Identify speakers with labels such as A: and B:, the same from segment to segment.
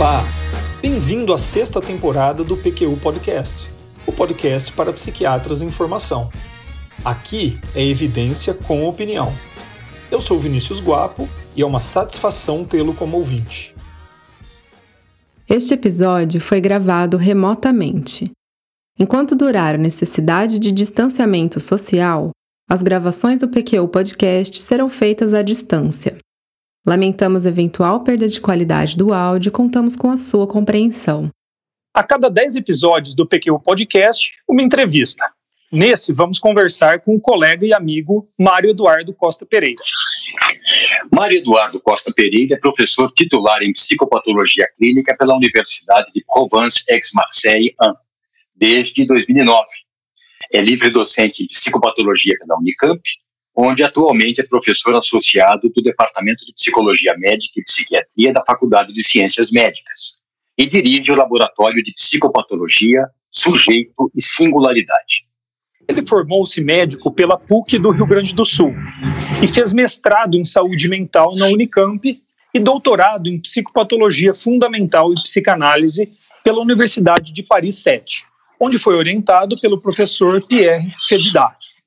A: Olá, bem-vindo à sexta temporada do PQU Podcast, o podcast para psiquiatras em formação. Aqui é evidência com opinião. Eu sou Vinícius Guapo e é uma satisfação tê-lo como ouvinte.
B: Este episódio foi gravado remotamente. Enquanto durar a necessidade de distanciamento social, as gravações do PQU Podcast serão feitas à distância. Lamentamos eventual perda de qualidade do áudio e contamos com a sua compreensão.
A: A cada 10 episódios do PQ Podcast, uma entrevista. Nesse, vamos conversar com o colega e amigo Mário Eduardo Costa Pereira.
C: Mário Eduardo Costa Pereira é professor titular em psicopatologia clínica pela Universidade de Provence-Aix-Marseille, desde 2009. É livre docente em psicopatologia pela Unicamp onde atualmente é professor associado do Departamento de Psicologia Médica e Psiquiatria da Faculdade de Ciências Médicas e dirige o Laboratório de Psicopatologia, Sujeito e Singularidade.
A: Ele formou-se médico pela PUC do Rio Grande do Sul e fez mestrado em saúde mental na Unicamp e doutorado em psicopatologia fundamental e psicanálise pela Universidade de Paris 7, onde foi orientado pelo professor Pierre Fedidat.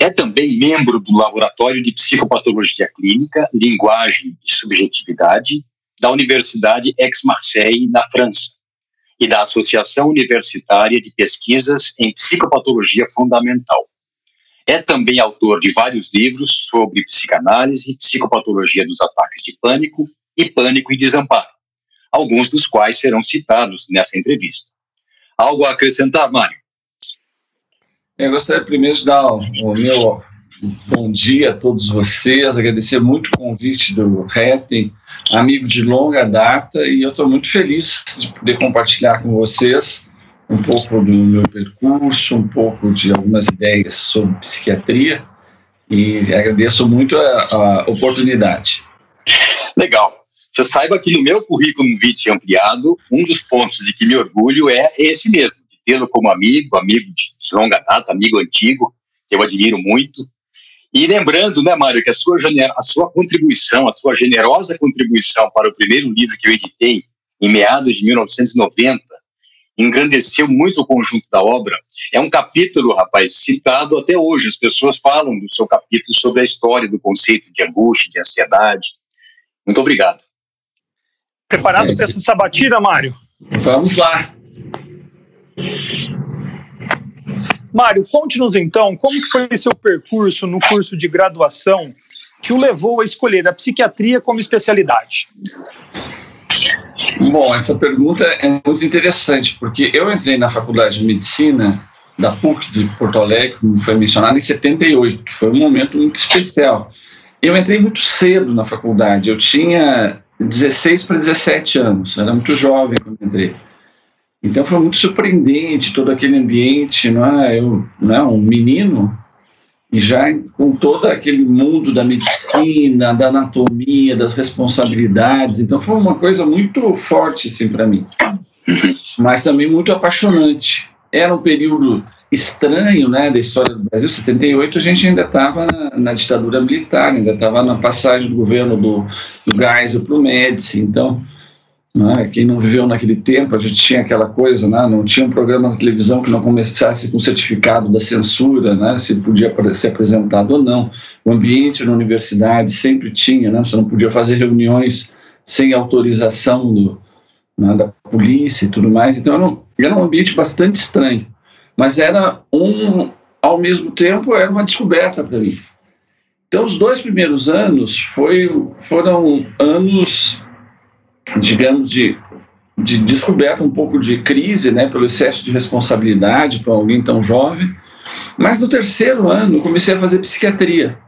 C: É também membro do Laboratório de Psicopatologia Clínica, Linguagem e Subjetividade da Universidade Aix-Marseille, na França, e da Associação Universitária de Pesquisas em Psicopatologia Fundamental. É também autor de vários livros sobre psicanálise, psicopatologia dos ataques de pânico e pânico e desamparo, alguns dos quais serão citados nessa entrevista. Algo a acrescentar, Mário?
D: Eu gostaria primeiro de dar o meu bom dia a todos vocês, agradecer muito o convite do Retten, amigo de longa data, e eu estou muito feliz de poder compartilhar com vocês um pouco do meu percurso, um pouco de algumas ideias sobre psiquiatria, e agradeço muito a, a oportunidade.
C: Legal. Você saiba que no meu currículo vitae ampliado, um dos pontos de que me orgulho é esse mesmo, tê-lo como amigo, amigo de longa data, amigo antigo, que eu admiro muito. E lembrando, né, Mário, que a sua, a sua contribuição, a sua generosa contribuição para o primeiro livro que eu editei, em meados de 1990, engrandeceu muito o conjunto da obra. É um capítulo, rapaz, citado até hoje. As pessoas falam do seu capítulo sobre a história do conceito de angústia, de ansiedade. Muito obrigado.
A: Preparado é, para essa sabatina, Mário?
D: Vamos lá.
A: Mário, conte-nos então como foi seu percurso no curso de graduação que o levou a escolher a psiquiatria como especialidade.
D: Bom, essa pergunta é muito interessante, porque eu entrei na Faculdade de Medicina da PUC de Porto Alegre, como foi mencionado, em 78, que foi um momento muito especial. Eu entrei muito cedo na faculdade, eu tinha 16 para 17 anos, era muito jovem quando entrei. Então foi muito surpreendente todo aquele ambiente, não é? Eu, não é? um menino e já com todo aquele mundo da medicina, da anatomia, das responsabilidades. Então foi uma coisa muito forte assim para mim, mas também muito apaixonante. Era um período estranho, né, da história do Brasil. 78 a gente ainda estava na, na, ditadura militar, ainda estava na passagem do governo do, do Geisel para o Médici. Então né? Quem não viveu naquele tempo, a gente tinha aquela coisa, né? não tinha um programa na televisão que não começasse com certificado da censura, né? se podia ser apresentado ou não. O ambiente na universidade sempre tinha, né? você não podia fazer reuniões sem autorização do, né? da polícia e tudo mais. Então era um, era um ambiente bastante estranho, mas era um, ao mesmo tempo, era uma descoberta para mim. Então, os dois primeiros anos foi, foram anos digamos, de, de descoberta, um pouco de crise, né, pelo excesso de responsabilidade para alguém tão jovem. Mas no terceiro ano, comecei a fazer psiquiatria.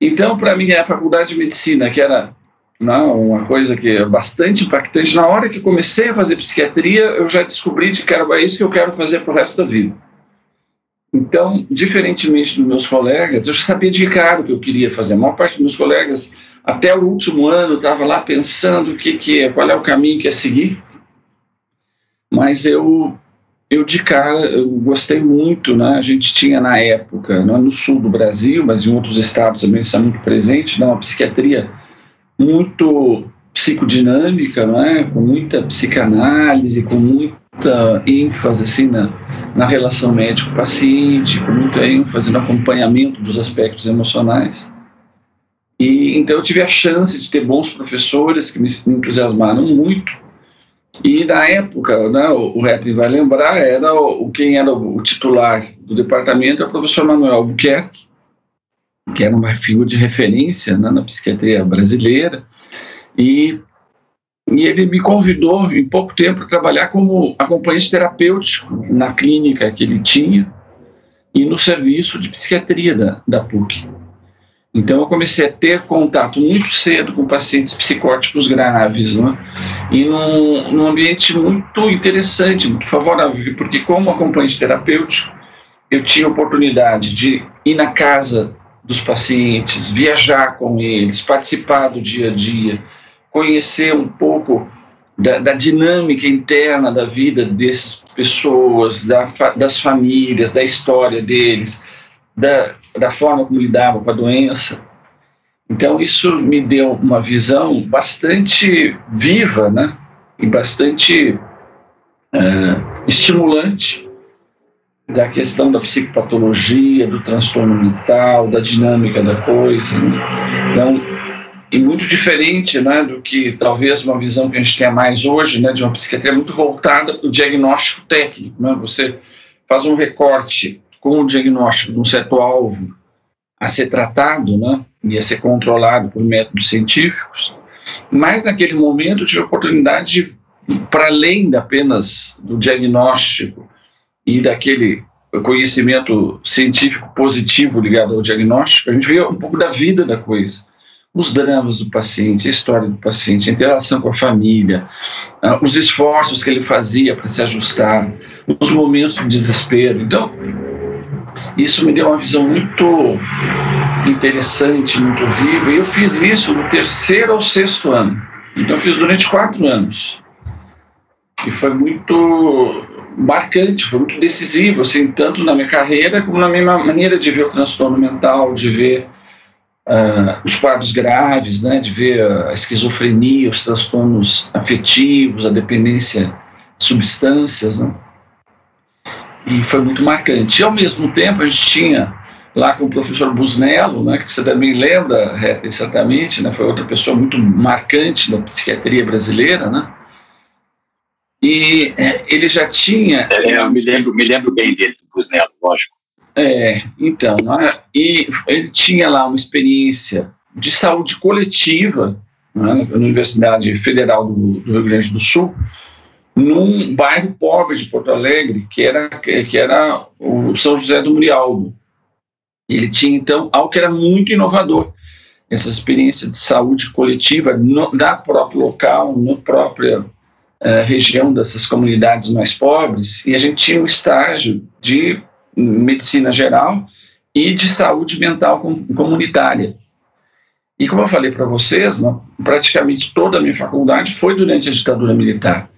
D: Então, para mim, a faculdade de medicina, que era não, uma coisa que é bastante impactante, na hora que comecei a fazer psiquiatria, eu já descobri de que era isso que eu quero fazer para o resto da vida. Então, diferentemente dos meus colegas, eu já sabia de cara o que eu queria fazer. A maior parte dos meus colegas até o último ano estava lá pensando o que, que é, qual é o caminho que é seguir. Mas eu, eu de cara, eu gostei muito, né? A gente tinha na época, não é no sul do Brasil, mas em outros estados também está muito presente, né? uma psiquiatria muito psicodinâmica, não é? com muita psicanálise, com muita ênfase assim, na, na relação médico-paciente, com muita ênfase no acompanhamento dos aspectos emocionais. E então eu tive a chance de ter bons professores que me, entusiasmaram muito. E na época, né, o, o vai lembrar, era o, quem era o titular do departamento é o professor Manuel Albuquerque, que era uma figura de referência né, na psiquiatria brasileira. E, e ele me convidou em pouco tempo para trabalhar como acompanhante terapêutico na clínica que ele tinha e no serviço de psiquiatria da, da PUC. Então eu comecei a ter contato muito cedo com pacientes psicóticos graves, né? e num, num ambiente muito interessante, muito favorável, porque como acompanhante terapêutico, eu tinha oportunidade de ir na casa dos pacientes, viajar com eles, participar do dia a dia, conhecer um pouco da, da dinâmica interna da vida dessas pessoas, da, das famílias, da história deles, da, da forma como lidavam com a doença. Então, isso me deu uma visão bastante viva né? e bastante uh, estimulante da questão da psicopatologia, do transtorno mental, da dinâmica da coisa. Né? Então, e muito diferente né, do que talvez uma visão que a gente tenha mais hoje, né, de uma psiquiatria muito voltada para o diagnóstico técnico. Né? Você faz um recorte com o diagnóstico de um certo alvo a ser tratado né, e a ser controlado por métodos científicos, mas naquele momento eu tive a oportunidade de, para além da apenas do diagnóstico e daquele conhecimento científico positivo ligado ao diagnóstico, a gente vê um pouco da vida da coisa os dramas do paciente, a história do paciente, a interação com a família, uh, os esforços que ele fazia para se ajustar, os momentos de desespero. Então, isso me deu uma visão muito interessante, muito viva, e eu fiz isso no terceiro ou sexto ano. Então, eu fiz durante quatro anos. E foi muito marcante, foi muito decisivo, assim, tanto na minha carreira como na minha maneira de ver o transtorno mental, de ver uh, os quadros graves, né, de ver a esquizofrenia, os transtornos afetivos, a dependência de substâncias, né? E foi muito marcante. E, ao mesmo tempo, a gente tinha lá com o professor Busnello, né, que você também lembra, Reta, certamente, né, foi outra pessoa muito marcante da psiquiatria brasileira, né? E eh, ele já tinha...
C: É, eu me lembro, me lembro bem dele, do Busnello, lógico.
D: É, então, né? e ele tinha lá uma experiência de saúde coletiva né, na Universidade Federal do, do, Rio Grande do Sul, num bairro pobre de Porto Alegre, que era, que era o São José do Murialdo. Ele tinha, então, algo que era muito inovador, essa experiência de saúde coletiva no, na próprio local, na própria uh, região dessas comunidades mais pobres, e a gente tinha um estágio de medicina geral e de saúde mental comunitária. E como eu falei para vocês, né, praticamente toda a minha faculdade foi durante a ditadura militar.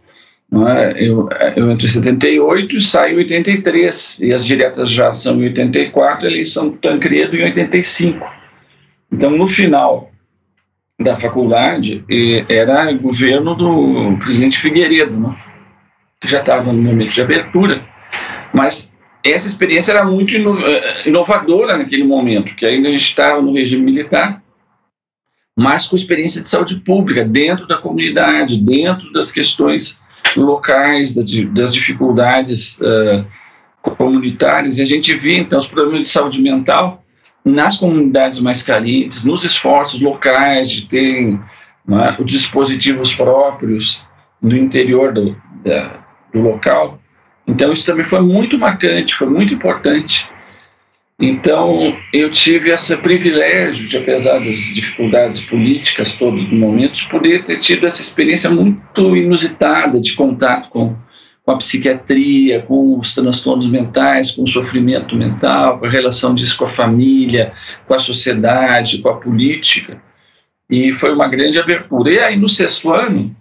D: É? Eu, eu entrei em 78 e saí em 83, e as diretas já são em 84, a eleição do Tancredo em 85. Então, no final da faculdade, era governo do presidente Figueiredo, né? que já estava no momento de abertura, mas essa experiência era muito eh, inovadora naquele momento, que ainda a gente estava no regime militar, mas com experiência de saúde pública, dentro da comunidade, dentro das questões locais, das dificuldades uh, comunitárias, e a gente via, então, os problemas de saúde mental nas comunidades mais carentes, nos esforços locais de ter os dispositivos próprios no interior do, da, do local, então, isso também foi muito marcante, foi muito importante. Então, eu tive esse privilégio, de, apesar das dificuldades políticas todos os momentos, poder ter tido essa experiência muito inusitada de contato com, com a psiquiatria, com os transtornos mentais, com o sofrimento mental, com a relação disso com a família, com a sociedade, com a política. E foi uma grande abertura. E aí, no sexto ano,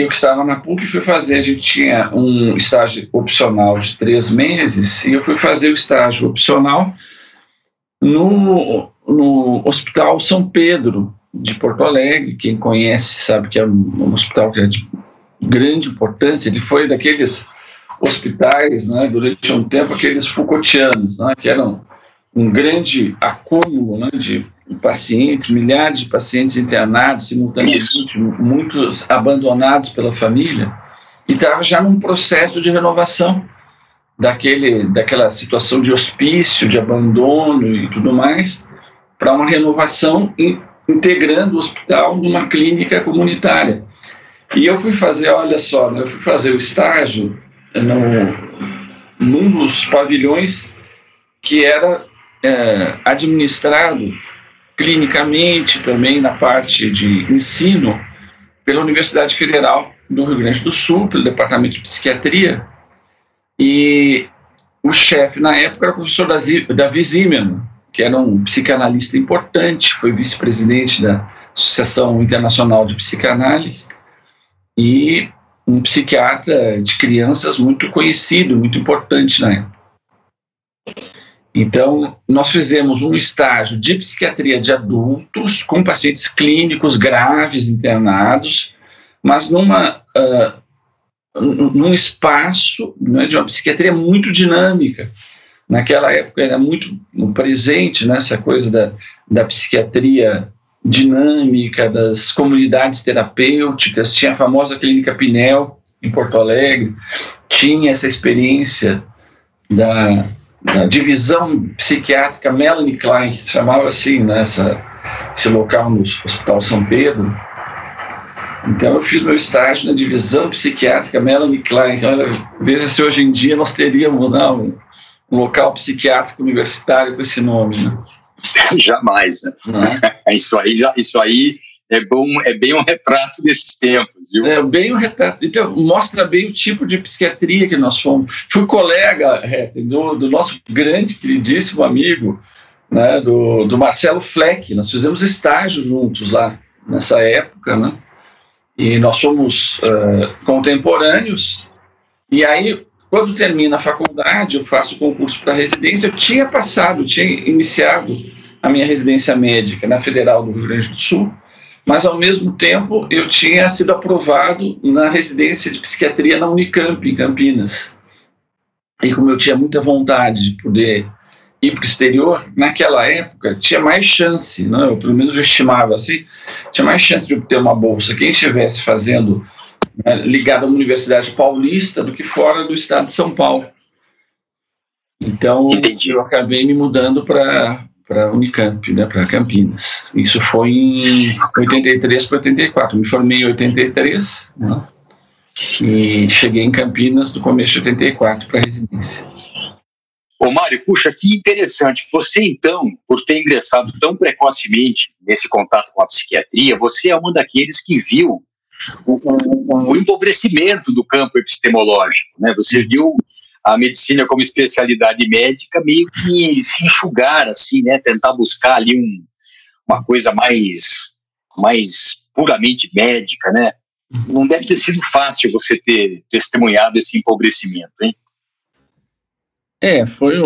D: eu que estava na PUC fui fazer, a gente tinha um estágio opcional de três meses, e eu fui fazer o estágio opcional no, no Hospital São Pedro, de Porto Alegre. Quem conhece sabe que é um, hospital que é de grande importância. Ele foi daqueles hospitais, né, durante um tempo, aqueles Foucaultianos, né, que eram um grande acúmulo né, de pacientes, milhares de pacientes internados simultaneamente, muitos abandonados pela família, e estava já num processo de renovação daquele, daquela situação de hospício, de abandono e tudo mais, para uma renovação in, integrando o hospital numa clínica comunitária. E eu fui fazer, olha só, né, eu fui fazer o estágio no, num dos pavilhões que era é, administrado clinicamente também na parte de ensino pela Universidade Federal do Rio Grande do Sul, pelo Departamento de Psiquiatria, e o chefe na época era o professor Davi Zimmermann, que era um psicanalista importante, foi vice-presidente da Associação Internacional de Psicanálise e um psiquiatra de crianças muito conhecido, muito importante na época. Então, nós fizemos um estágio de psiquiatria de adultos com pacientes clínicos graves internados, mas numa, uh, num espaço né, de uma psiquiatria muito dinâmica. Naquela época era muito presente nessa né, coisa da, da psiquiatria dinâmica, das comunidades terapêuticas, tinha a famosa Clínica Pinel, em Porto Alegre, tinha essa experiência da na divisão psiquiátrica Melanie Klein, que chamava assim, nessa né, esse local no Hospital São Pedro. Então eu fiz meu estágio na divisão psiquiátrica Melanie Klein. Olha, veja se hoje em dia nós teríamos não, né, um, um local psiquiátrico universitário com esse nome. Né?
C: Jamais. Né? É? isso aí, já, isso aí é bom, é bem um retrato desses tempos, viu?
D: É bem um retrato. Então, mostra bem o tipo de psiquiatria que nós fomos. Fui colega do, do nosso grande, queridíssimo amigo, né, do, do Marcelo Fleck. Nós fizemos estágio juntos lá nessa época, né? E nós somos uh, contemporâneos. E aí, quando termina a faculdade, eu faço concurso para residência. Eu tinha passado, tinha iniciado a minha residência médica na Federal do Rio Grande do Sul mas ao mesmo tempo eu tinha sido aprovado na residência de psiquiatria na Unicamp, em Campinas. E como eu tinha muita vontade de poder ir para o exterior, naquela época tinha mais chance, né? eu, pelo menos eu estimava assim, tinha mais chance de obter uma bolsa quem estivesse fazendo né, ligado a uma universidade paulista do que fora do estado de São Paulo. Então Entendi. eu acabei me mudando para para Unicamp, né, para Campinas. Isso foi em 83 para 84. Me formei em 83, né, e cheguei em Campinas no começo de 84 para residência.
C: Ô Mário, puxa, que interessante. Você, então, por ter ingressado tão precocemente nesse contato com a psiquiatria, você é um daqueles que viu o, o, o empobrecimento do campo epistemológico. Né? Você viu a medicina como especialidade médica meio que se enxugar, assim, né? Tentar buscar ali um, uma coisa mais, mais puramente médica, né? Não deve ter sido fácil você ter testemunhado esse empobrecimento, hein?
D: É, foi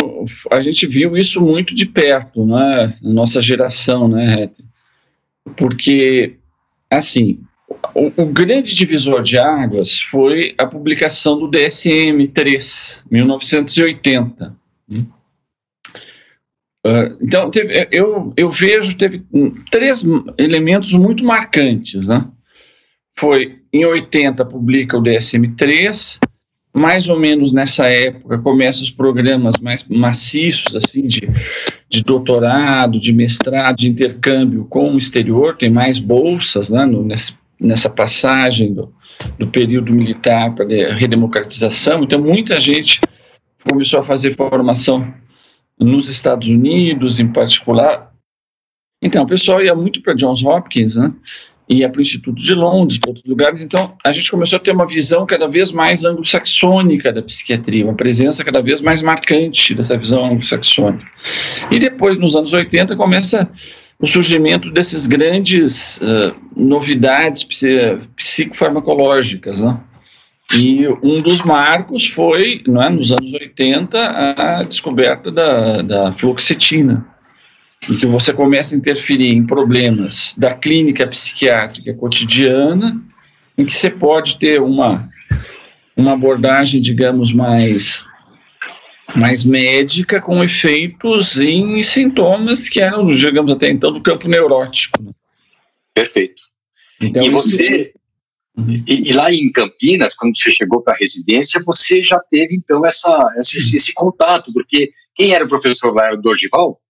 D: a gente viu isso muito de perto, né? Nossa geração, né, Porque, assim, o, o, grande divisor de águas foi a publicação do DSM-3, 1980. Uh, então, teve, eu, eu vejo teve três elementos muito marcantes. Né? Foi, em 80, publica o DSM-3, mais ou menos nessa época começam os programas mais maciços, assim, de, de doutorado, de mestrado, de intercâmbio com o exterior, tem mais bolsas né, no, nesse nessa passagem do, do período militar para a redemocratização. Então, muita gente começou a fazer formação nos Estados Unidos, em particular. Então, o pessoal ia muito para Johns Hopkins, né? ia para o Instituto de Londres, para outros lugares. Então, a gente começou a ter uma visão cada vez mais anglo-saxônica da psiquiatria, uma presença cada vez mais marcante dessa visão anglo-saxônica. E depois, nos anos 80, começa o surgimento desses grandes uh, novidades psicofarmacológicas, né? E um dos marcos foi, é, nos anos 80, a descoberta da, da fluoxetina. em que você começa a interferir em problemas da clínica psiquiátrica cotidiana, em que você pode ter uma, uma abordagem, digamos, mais, mais médica, com efeitos em sintomas que eram, digamos, até então, do campo neurótico. Né?
C: Perfeito. Então, e você, uhum. e, e, lá em Campinas, quando você chegou para a residência, você já teve, então, essa, esse, esse contato, porque quem era o professor lá era o Dorgival?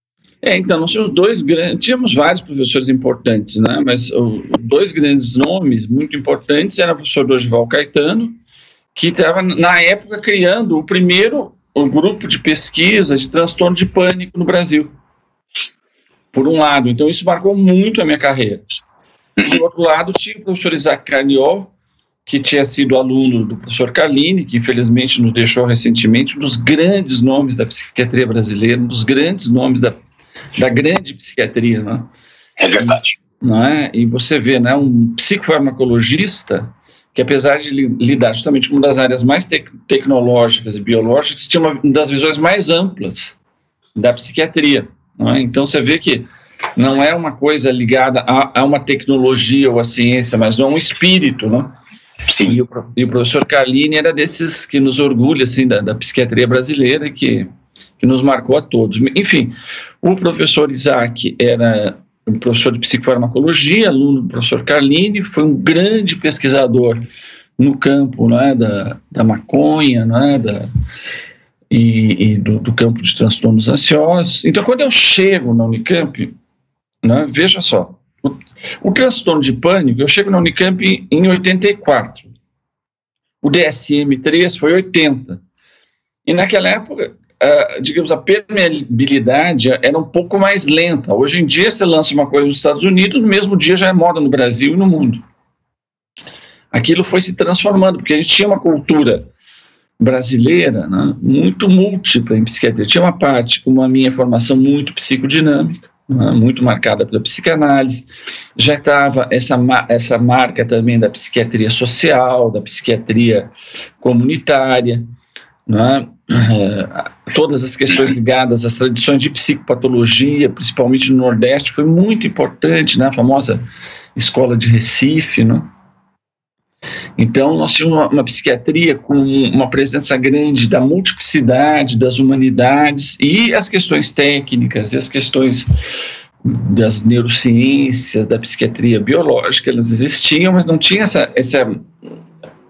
D: É, então, nós tínhamos dois grandes, tínhamos vários professores importantes, né? Mas o, dois grandes nomes muito importantes eram o professor Dorival Caetano, que estava na época criando o primeiro o grupo de pesquisa de transtorno de pânico no Brasil. Por um lado, então isso marcou muito a minha carreira. Do outro lado, tinha o professor Isaac Carniol, que tinha sido aluno do professor Carlini, que infelizmente nos deixou recentemente, um dos grandes nomes da psiquiatria brasileira, um dos grandes nomes da da grande psiquiatria, né?
C: É verdade.
D: E, não é? E você vê, né, um psicofarmacologista que apesar de lidar justamente com uma das áreas mais te tecnológicas e biológicas, tinha uma das visões mais amplas da psiquiatria. É? Então você vê que não é uma coisa ligada a, a, uma tecnologia ou a ciência, mas não um espírito, né?
C: Sim.
D: E o, e o professor Carlini era desses que nos orgulha assim da, da psiquiatria brasileira que que nos marcou a todos. Enfim, o professor Isaac era um professor de psicofarmacologia, aluno do professor Carlini, foi um grande pesquisador no campo não é, da, da maconha não é, da, e, e do, do, campo de transtornos ansiosos. Então, quando eu chego na Unicamp, né, veja só, o, o transtorno de pânico, eu chego na Unicamp em, em 84, o DSM-3 foi 80, e naquela época uh, digamos, a permeabilidade era um pouco mais lenta. Hoje em dia, você lança uma coisa nos Estados Unidos, no mesmo dia já é moda no Brasil e no mundo. Aquilo foi se transformando, porque a gente tinha uma cultura brasileira né, muito múltipla em psiquiatria. Tinha uma parte, como a minha formação, muito psicodinâmica, né, muito marcada pela psicanálise. Já estava essa, essa marca também da psiquiatria social, da psiquiatria comunitária. Né, todas as questões ligadas às tradições de psicopatologia, principalmente no Nordeste, foi muito importante, né? A famosa escola de Recife, né? Então, nós tínhamos uma, uma, psiquiatria com uma presença grande da multiplicidade das humanidades e as questões técnicas e as questões das neurociências, da psiquiatria biológica, elas existiam, mas não tinha essa, essa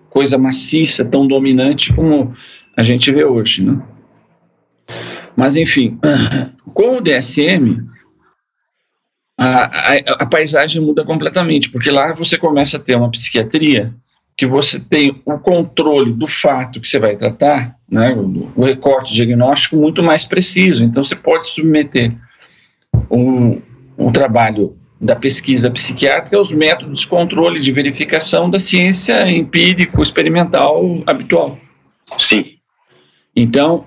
D: coisa maciça, tão dominante como a gente vê hoje, né? Mas, enfim, com o DSM, a, a, a, paisagem muda completamente, porque lá você começa a ter uma psiquiatria que você tem o controle do fato que você vai tratar, né, o, o recorte diagnóstico muito mais preciso. Então, você pode submeter o, trabalho da pesquisa psiquiátrica aos métodos de controle de verificação da ciência empírico experimental habitual.
C: Sim.
D: Então,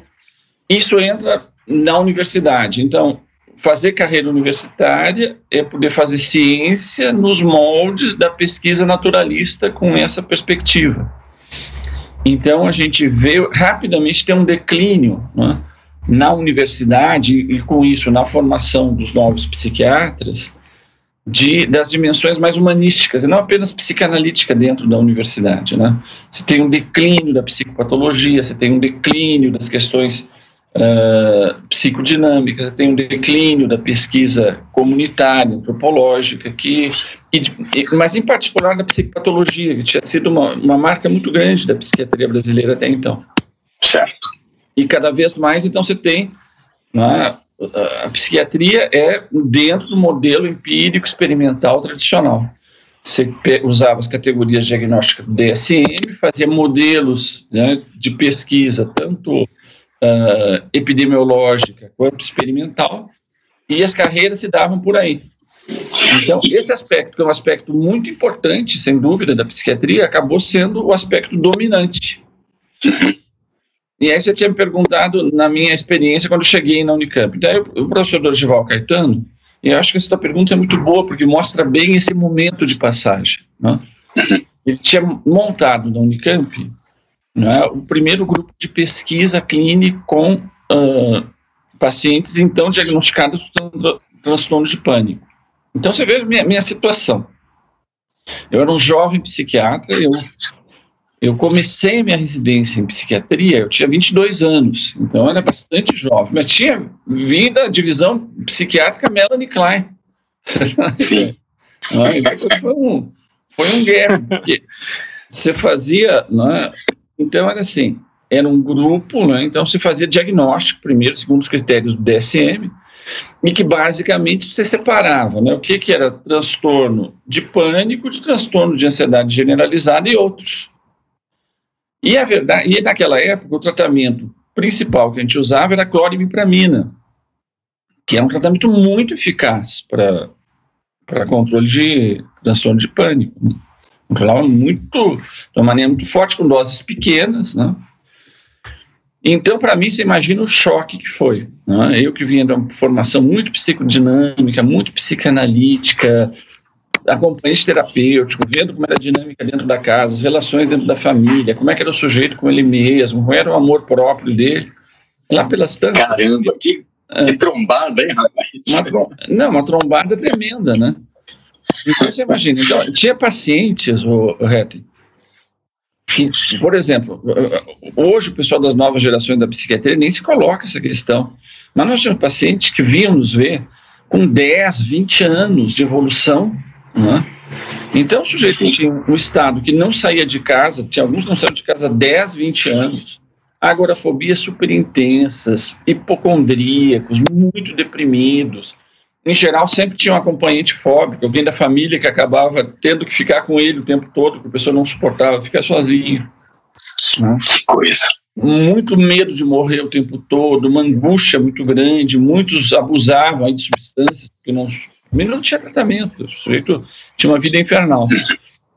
D: isso entra na universidade. Então, fazer carreira universitária é poder fazer ciência nos moldes da pesquisa naturalista com essa perspectiva. Então, a gente vê rapidamente tem um declínio né, na universidade e, com isso, na formação dos novos psiquiatras, de, das dimensões mais humanísticas, e não apenas psicanalítica dentro da universidade. Né? Você tem um declínio da psicopatologia, você tem um declínio das questões uh, psicodinâmicas, você tem um declínio da pesquisa comunitária, antropológica, que, e, mas em particular da psicopatologia, que tinha sido uma, uma marca muito grande da psiquiatria brasileira até então.
C: Certo.
D: E cada vez mais, então, você tem né, a psiquiatria é dentro do modelo empírico experimental tradicional. Você usava as categorias diagnósticas do DSM, fazia modelos né, de pesquisa, tanto uh, epidemiológica quanto experimental, e as carreiras se davam por aí. Então, esse aspecto, que é um aspecto muito importante, sem dúvida, da psiquiatria, acabou sendo o aspecto dominante. E aí você tinha me perguntado na minha experiência quando cheguei na Unicamp. Então, eu, o professor Dorival Caetano, e eu acho que essa pergunta é muito boa, porque mostra bem esse momento de passagem. Né? Ele tinha montado na Unicamp né, o primeiro grupo de pesquisa clínica com uh, pacientes, então, diagnosticados com transtorno de pânico. Então você vê minha, minha situação. Eu era um jovem psiquiatra, eu, eu comecei minha residência em psiquiatria, eu tinha 22 anos, então eu era bastante jovem, mas tinha vindo a divisão psiquiátrica Melanie Klein.
C: Sim.
D: então foi um, foi um guerra, porque você fazia, é? então era assim, era um grupo, né? então se fazia diagnóstico primeiro, segundo os critérios do DSM, e que basicamente você separava né? o que, que era transtorno de pânico, de transtorno de ansiedade generalizada e outros. E a verdade, e naquela época o tratamento principal que a gente usava era clorimipramina, que é um tratamento muito eficaz para controle de transtorno de pânico. Controlava muito, de uma maneira muito forte, com doses pequenas, né? Então, para mim, você imagina o choque que foi. Né? Eu que vinha de uma formação muito psicodinâmica, muito psicanalítica, acompanhante terapêutico, vendo como era a dinâmica dentro da casa, as relações dentro da família, como é que era o sujeito com ele mesmo, como era o amor próprio dele. Lá pelas tantas.
C: Caramba, que, é. que trombada, hein, rapaz?
D: Uma, não, uma trombada tremenda, né? Então, você imagina, então, tinha pacientes, o, o Retten, que, por exemplo, hoje o pessoal das novas gerações da psiquiatria nem se coloca essa questão. Mas nós tínhamos pacientes que vinham nos ver com 10, 20 anos de evolução. Né? Então, o sujeito Sim. tinha um estado que não saía de casa, tinha alguns não saíram de casa há 10, 20 anos, agorafobias super intensas, hipocondríacos, muito deprimidos, em geral, sempre tinha um acompanhante fóbico, alguém da família que acabava tendo que ficar com ele o tempo todo, porque a pessoa não suportava ficar sozinho.
C: Né? Que coisa.
D: Muito medo de morrer o tempo todo, uma angústia muito grande, muitos abusavam de substâncias, porque não, não tinha tratamento, o sujeito tinha uma vida infernal.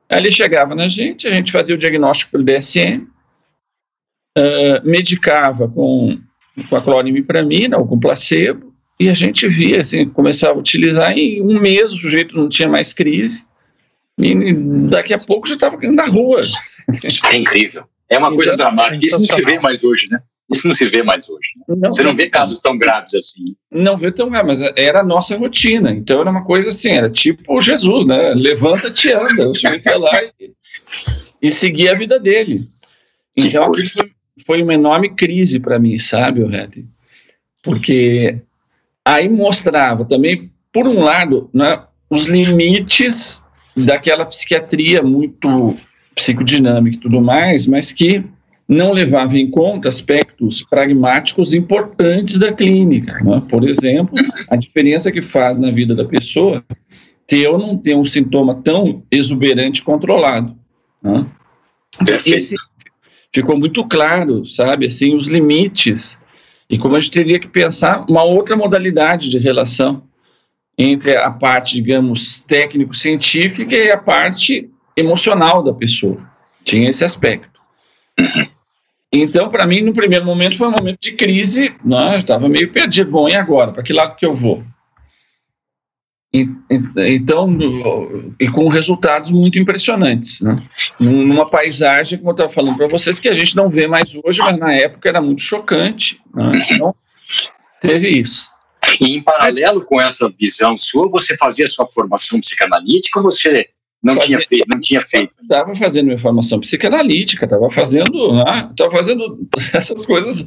D: Aí ele chegava na gente, a gente fazia o diagnóstico pelo DSM, uh, medicava com, com a clorimipramina ou com placebo, e a gente via, assim, começava a utilizar, em um mês o sujeito não tinha mais crise, e daqui a pouco já estava na rua.
C: É incrível. É uma coisa dramática. Isso não se vê mais hoje, né? Isso não se vê mais hoje. Né? Não, Você não vê casos tão graves assim.
D: Não vê tão graves, mas era a nossa rotina. Então era uma coisa assim, era tipo Jesus, né? Levanta-te anda. O sujeito ia lá e, e seguia a vida dele. Então aquilo foi, uma enorme crise para mim, sabe, Red? Porque Aí mostrava também, por um lado, né, os limites daquela psiquiatria muito psicodinâmica e tudo mais, mas que não levava em conta aspectos pragmáticos importantes da clínica. Né? Por exemplo, a diferença que faz na vida da pessoa ter ou não ter um sintoma tão exuberante controlado. Né? Esse ficou muito claro, sabe, assim, os limites e como a gente teria que pensar uma outra modalidade de relação entre a parte, digamos, técnico-científica e a parte emocional da pessoa. Tinha esse aspecto. Então, para mim, no primeiro momento, foi um momento de crise, né? eu estava meio perdido. Bom, e agora? Para que lado que eu vou? Então, e com resultados muito impressionantes, né? numa paisagem, como eu estava falando para vocês, que a gente não vê mais hoje, mas na época era muito chocante. Né? Então, teve isso.
C: E em paralelo com essa visão sua, você fazia sua formação psicanalítica ou você não fazia, tinha feito? Não tinha feito?
D: Estava fazendo minha formação psicanalítica, estava fazendo, né? fazendo essas coisas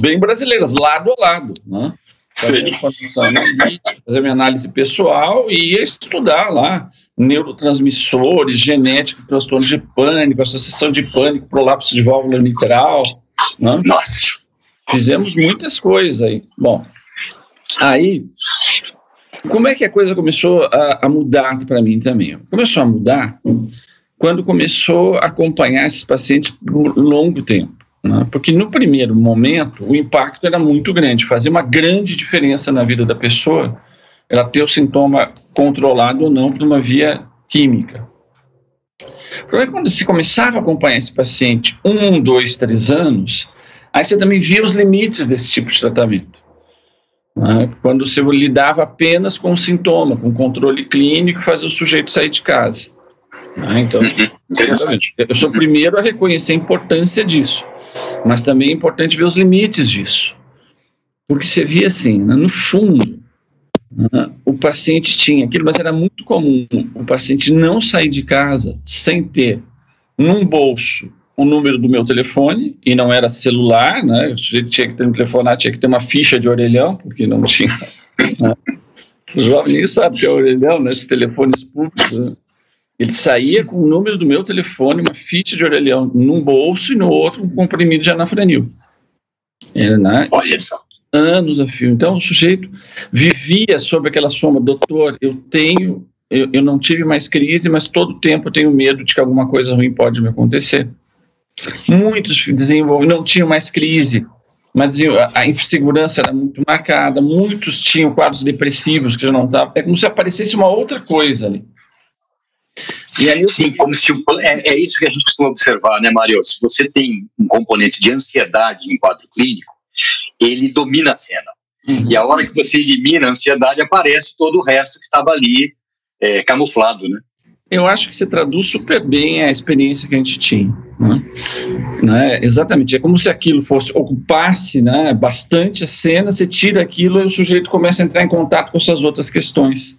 D: bem brasileiras, lado a lado, né? fazer analítica, fazer minha análise pessoal e estudar lá neurotransmissores, genética, transtorno de pânico, associação de pânico, prolapso de válvula mitral. Né?
C: Nossa!
D: Fizemos muitas coisas aí. Bom, aí, como é que a coisa começou a, a mudar para mim também? Começou a mudar quando começou a acompanhar esses pacientes por longo tempo. Né? Porque no primeiro momento o impacto era muito grande, fazia uma grande diferença na vida da pessoa ela ter o sintoma controlado ou não por uma via química. O quando se começava a acompanhar esse paciente um, dois, três anos, aí você também via os limites desse tipo de tratamento. Né? Quando você lidava apenas com o sintoma, com o controle clínico, fazia o sujeito sair de casa. Né? Então, uhum. eu sou o primeiro a reconhecer a importância disso. Mas também é importante ver os limites disso. Porque você via assim, né, no fundo, o paciente tinha aquilo, mas era muito comum o paciente não sair de casa sem ter num bolso o número do meu telefone, e não era celular, né? O sujeito tinha que ter um telefonar, tinha que ter uma ficha de orelhão, porque não tinha. Né? Os jovens nem sabem que é orelhão, né? Esses telefones públicos. Né? Ele saía com o número do meu telefone, uma ficha de orelhão num bolso e no outro um comprimido de anafranil.
C: É, né? Olha só.
D: Anos a fio. Então o sujeito vivia sob aquela soma, doutor, eu tenho, eu, eu não tive mais crise, mas todo tempo eu tenho medo de que alguma coisa ruim pode me acontecer. Muitos desenvolviam, não tinham mais crise, mas a, insegurança era muito marcada, muitos tinham quadros depressivos que já não estavam. É como se aparecesse uma outra coisa ali.
C: E aí, Sim, como se é, é isso que a gente costuma observar, né, Mário? Se você tem um componente de ansiedade em quadro clínico, ele domina a cena. Uhum. E a hora que você elimina a ansiedade, aparece todo o resto que estava ali é, camuflado, né?
D: Eu acho que você traduz super bem a experiência que a gente tinha. Né? Né? Exatamente, é como se aquilo fosse ocupasse né, bastante a cena, você tira aquilo e o sujeito começa a entrar em contato com essas outras questões.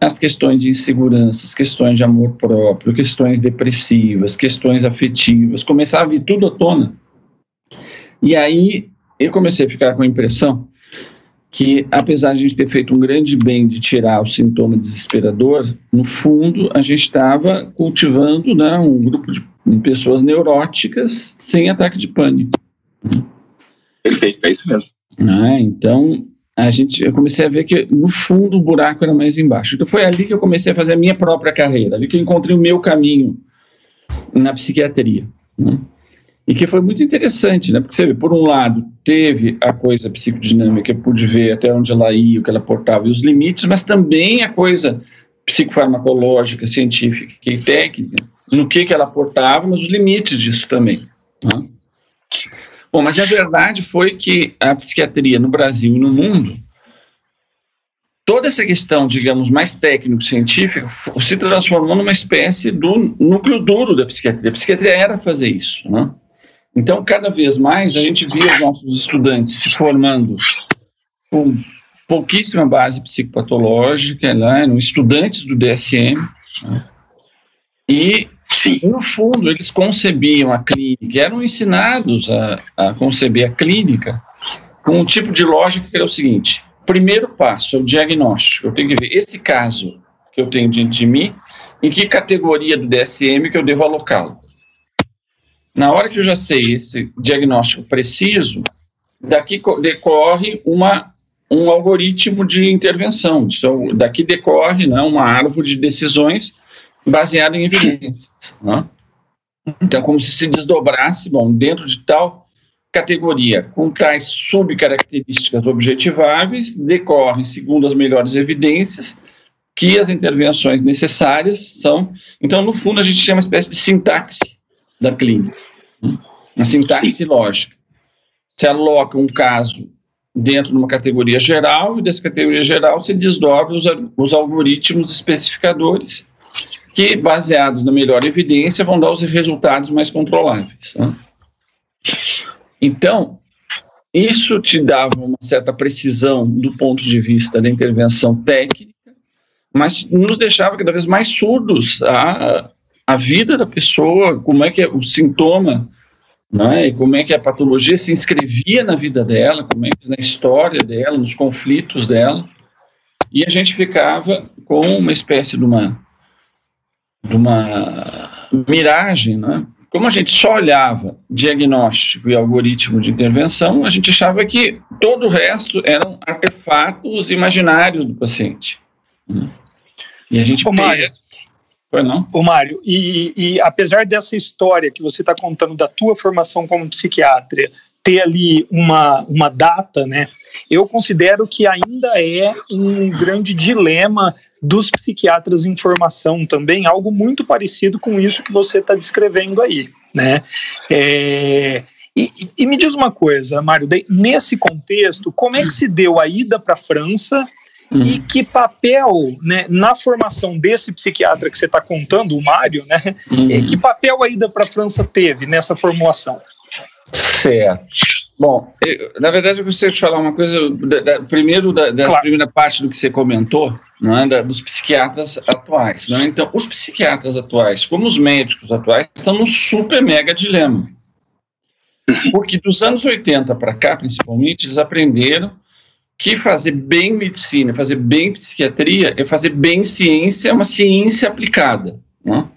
D: As questões de insegurança, as questões de amor próprio, questões depressivas, questões afetivas, começava a vir tudo à tona. E aí eu comecei a ficar com a impressão que, apesar de a gente ter feito um grande bem de tirar o sintoma desesperador, no fundo a gente estava cultivando né, um grupo de pessoas neuróticas sem ataque de pânico.
C: Perfeito, é isso mesmo.
D: Ah, então, a gente, eu comecei a ver que, no fundo, o buraco era mais embaixo. Então, foi ali que eu comecei a fazer a minha própria carreira, ali que eu encontrei o meu caminho na psiquiatria. Né? E que foi muito interessante, né? Porque você vê, por um lado, teve a coisa psicodinâmica, eu pude ver até onde ela ia, o que ela portava e os limites, mas também a coisa psicofarmacológica, científica e técnica, no que, que ela portava, mas os limites disso também. Né? Bom, mas a verdade foi que a psiquiatria no Brasil e no mundo, toda essa questão, digamos, mais técnico-científica, se transformou numa espécie do núcleo duro da psiquiatria. A psiquiatria era fazer isso, né? Então, cada vez mais, a gente via os nossos estudantes se formando com pouquíssima base psicopatológica, né, estudantes do DSM, né, e, no fundo, eles concebiam a clínica, eram ensinados a, a conceber a clínica com um tipo de lógica que era o seguinte: primeiro passo é o diagnóstico. Eu tenho que ver esse caso que eu tenho diante de mim, em que categoria do DSM que eu devo alocá-lo. Na hora que eu já sei esse diagnóstico preciso, daqui decorre uma, um algoritmo de intervenção. Então, daqui decorre né, uma árvore de decisões baseada em evidências. Né? Então, como se se desdobrasse, bom, dentro de tal categoria, com tais subcaracterísticas objetiváveis, decorre, segundo as melhores evidências, que as intervenções necessárias são. Então, no fundo, a gente chama uma espécie de sintaxe da clínica. Uma sintaxe Sim. lógica. Se aloca um caso dentro de uma categoria geral, e dessa categoria geral se desdobra os, os algoritmos especificadores, que, baseados na melhor evidência, vão dar os resultados mais controláveis. Né? Então, isso te dava uma certa precisão do ponto de vista da intervenção técnica, mas nos deixava cada vez mais surdos a, a vida da pessoa, como é que é o sintoma, né, e como é que a patologia se inscrevia na vida dela, como é que na história dela, nos conflitos dela, e a gente ficava com uma espécie de uma de uma miragem, né? Como a gente só olhava diagnóstico e algoritmo de intervenção, a gente achava que todo o resto eram artefatos imaginários do paciente. Né? E a gente
A: Ô, foi não? O Mário, e, e apesar dessa história que você está contando da tua formação como psiquiatra, ter ali uma, uma data, né? Eu considero que ainda é um grande dilema dos psiquiatras em formação também, algo muito parecido com isso que você está descrevendo aí, né? É, e, e, me diz uma coisa, Mário, nesse contexto, como é que se deu a ida para a França Uhum. E que papel, né, na formação desse psiquiatra que você está contando, o Mário, né, uhum. que papel a ida para a França teve nessa formulação?
D: Certo. Bom, eu, na verdade eu gostaria de falar uma coisa, da, da, primeiro da, da claro. primeira parte do que você comentou, não é, da, dos psiquiatras atuais. Não é? Então, os psiquiatras atuais, como os médicos atuais, estão num super mega dilema. Porque dos anos 80 para cá, principalmente, eles aprenderam que fazer bem medicina, fazer bem psiquiatria é fazer bem ciência, é uma ciência aplicada. Não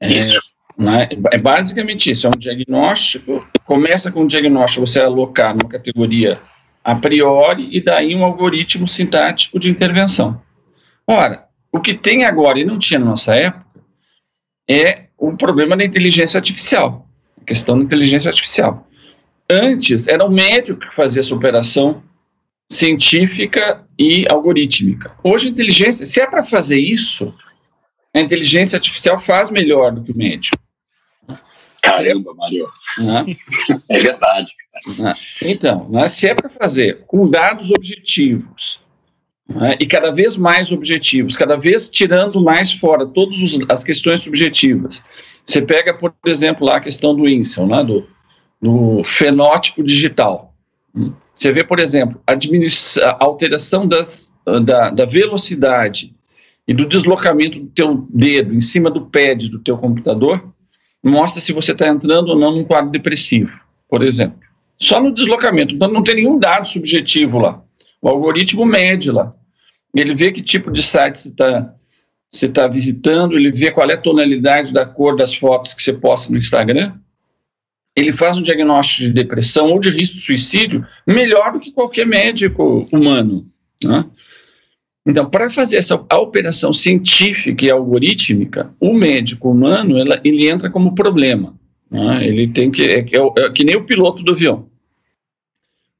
D: é? Isso. É, é basicamente isso, é um diagnóstico, começa com um diagnóstico, você alocar numa categoria a priori e daí um algoritmo sintático de intervenção. Ora, o que tem agora e não tinha na nossa época é o problema da inteligência artificial, a questão da inteligência artificial. Antes era o médico que fazia essa operação científica e algorítmica. Hoje a inteligência, se é para fazer isso, a inteligência artificial faz melhor do que o médico.
C: Caramba, Mário. É verdade.
D: Então, né, se é para fazer com dados objetivos né, e cada vez mais objetivos, cada vez tirando mais fora todas as questões subjetivas. Você pega, por exemplo, lá a questão do INSEL, né, do, do fenótipo digital. Você vê, por exemplo, a, alteração das, da, da velocidade e do deslocamento do teu dedo em cima do pad do teu computador, mostra se você está entrando ou não num quadro depressivo, por exemplo. Só no deslocamento, então não tem nenhum dado subjetivo lá. O algoritmo mede lá. Ele vê que tipo de site você está você tá visitando, ele vê qual é a tonalidade da cor das fotos que você posta no Instagram. Ele faz um diagnóstico de depressão ou de risco de suicídio melhor do que qualquer médico humano. Né? Então, para fazer essa operação científica e algorítmica, o médico humano ela, ele entra como problema. Né? Ele tem que é, é, é, que nem o piloto do avião.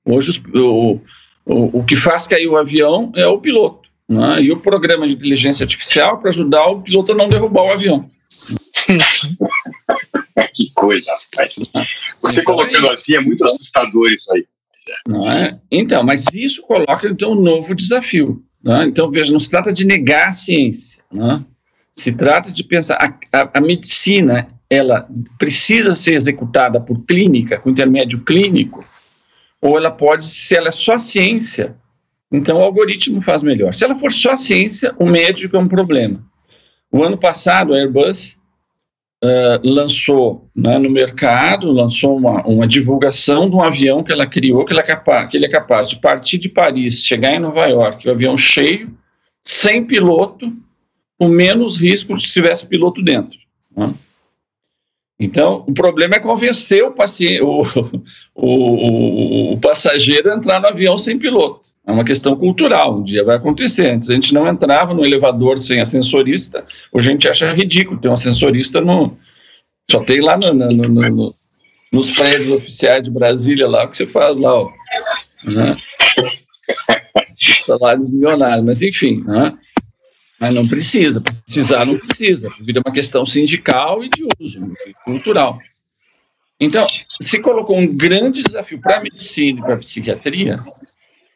D: Hoje o, o, o que faz cair o avião é o piloto. Né? E o programa de inteligência artificial para ajudar o piloto a não derrubar o avião.
C: que coisa, rapaz. Você então, colocando é assim é muito assustador isso aí.
D: Não é? Então, mas isso coloca então um novo desafio. Né? Então, veja, não se trata de negar a ciência, né? se trata de pensar, a, a, a, medicina, ela precisa ser executada por clínica, com intermédio clínico, ou ela pode, se ela é só ciência, então o algoritmo faz melhor. Se ela for só ciência, o médico é um problema. O ano passado, a Airbus lançou né, no mercado, lançou uma, uma, divulgação de um avião que ela criou, que, ela é capaz, que ele é capaz de partir de Paris, chegar em Nova York, o avião cheio, sem piloto, com menos risco se tivesse piloto dentro. Né? Então, o problema é convencer o, o, o, o, passageiro a entrar no avião sem piloto. É uma questão cultural, um dia vai acontecer. Antes a gente não entrava no elevador sem ascensorista, hoje a gente acha ridículo ter um ascensorista no. Só tem lá no, no, no, nos prédios oficiais de Brasília, lá, o que você faz lá, ó. Né? Salários milionários, mas enfim, né? Mas não precisa, precisar não precisa, porque é uma questão sindical e de uso, cultural. Então, se colocou um grande desafio para a medicina e para a psiquiatria,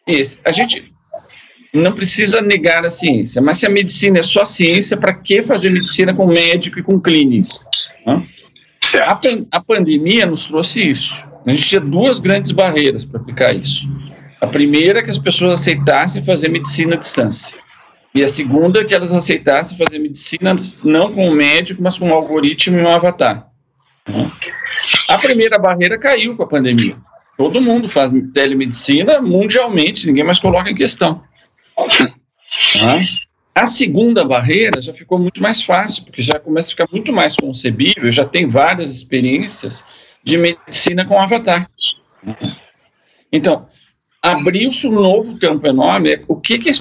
D: esse. A gente não precisa negar a ciência, mas se a medicina é só ciência, para que fazer medicina com médico e com clínico? A, pan a pandemia nos trouxe isso. A gente tinha duas grandes barreiras para aplicar isso. A primeira é que as pessoas aceitassem fazer medicina à distância. E a segunda, que elas aceitassem fazer medicina não com um médico, mas com um algoritmo e um avatar. A primeira barreira caiu com a pandemia. Todo mundo faz telemedicina mundialmente, ninguém mais coloca em questão. A segunda barreira já ficou muito mais fácil, porque já começa a ficar muito mais concebível, já tem várias experiências de medicina com avatar. Então, abriu-se um novo campo enorme, o que, que é a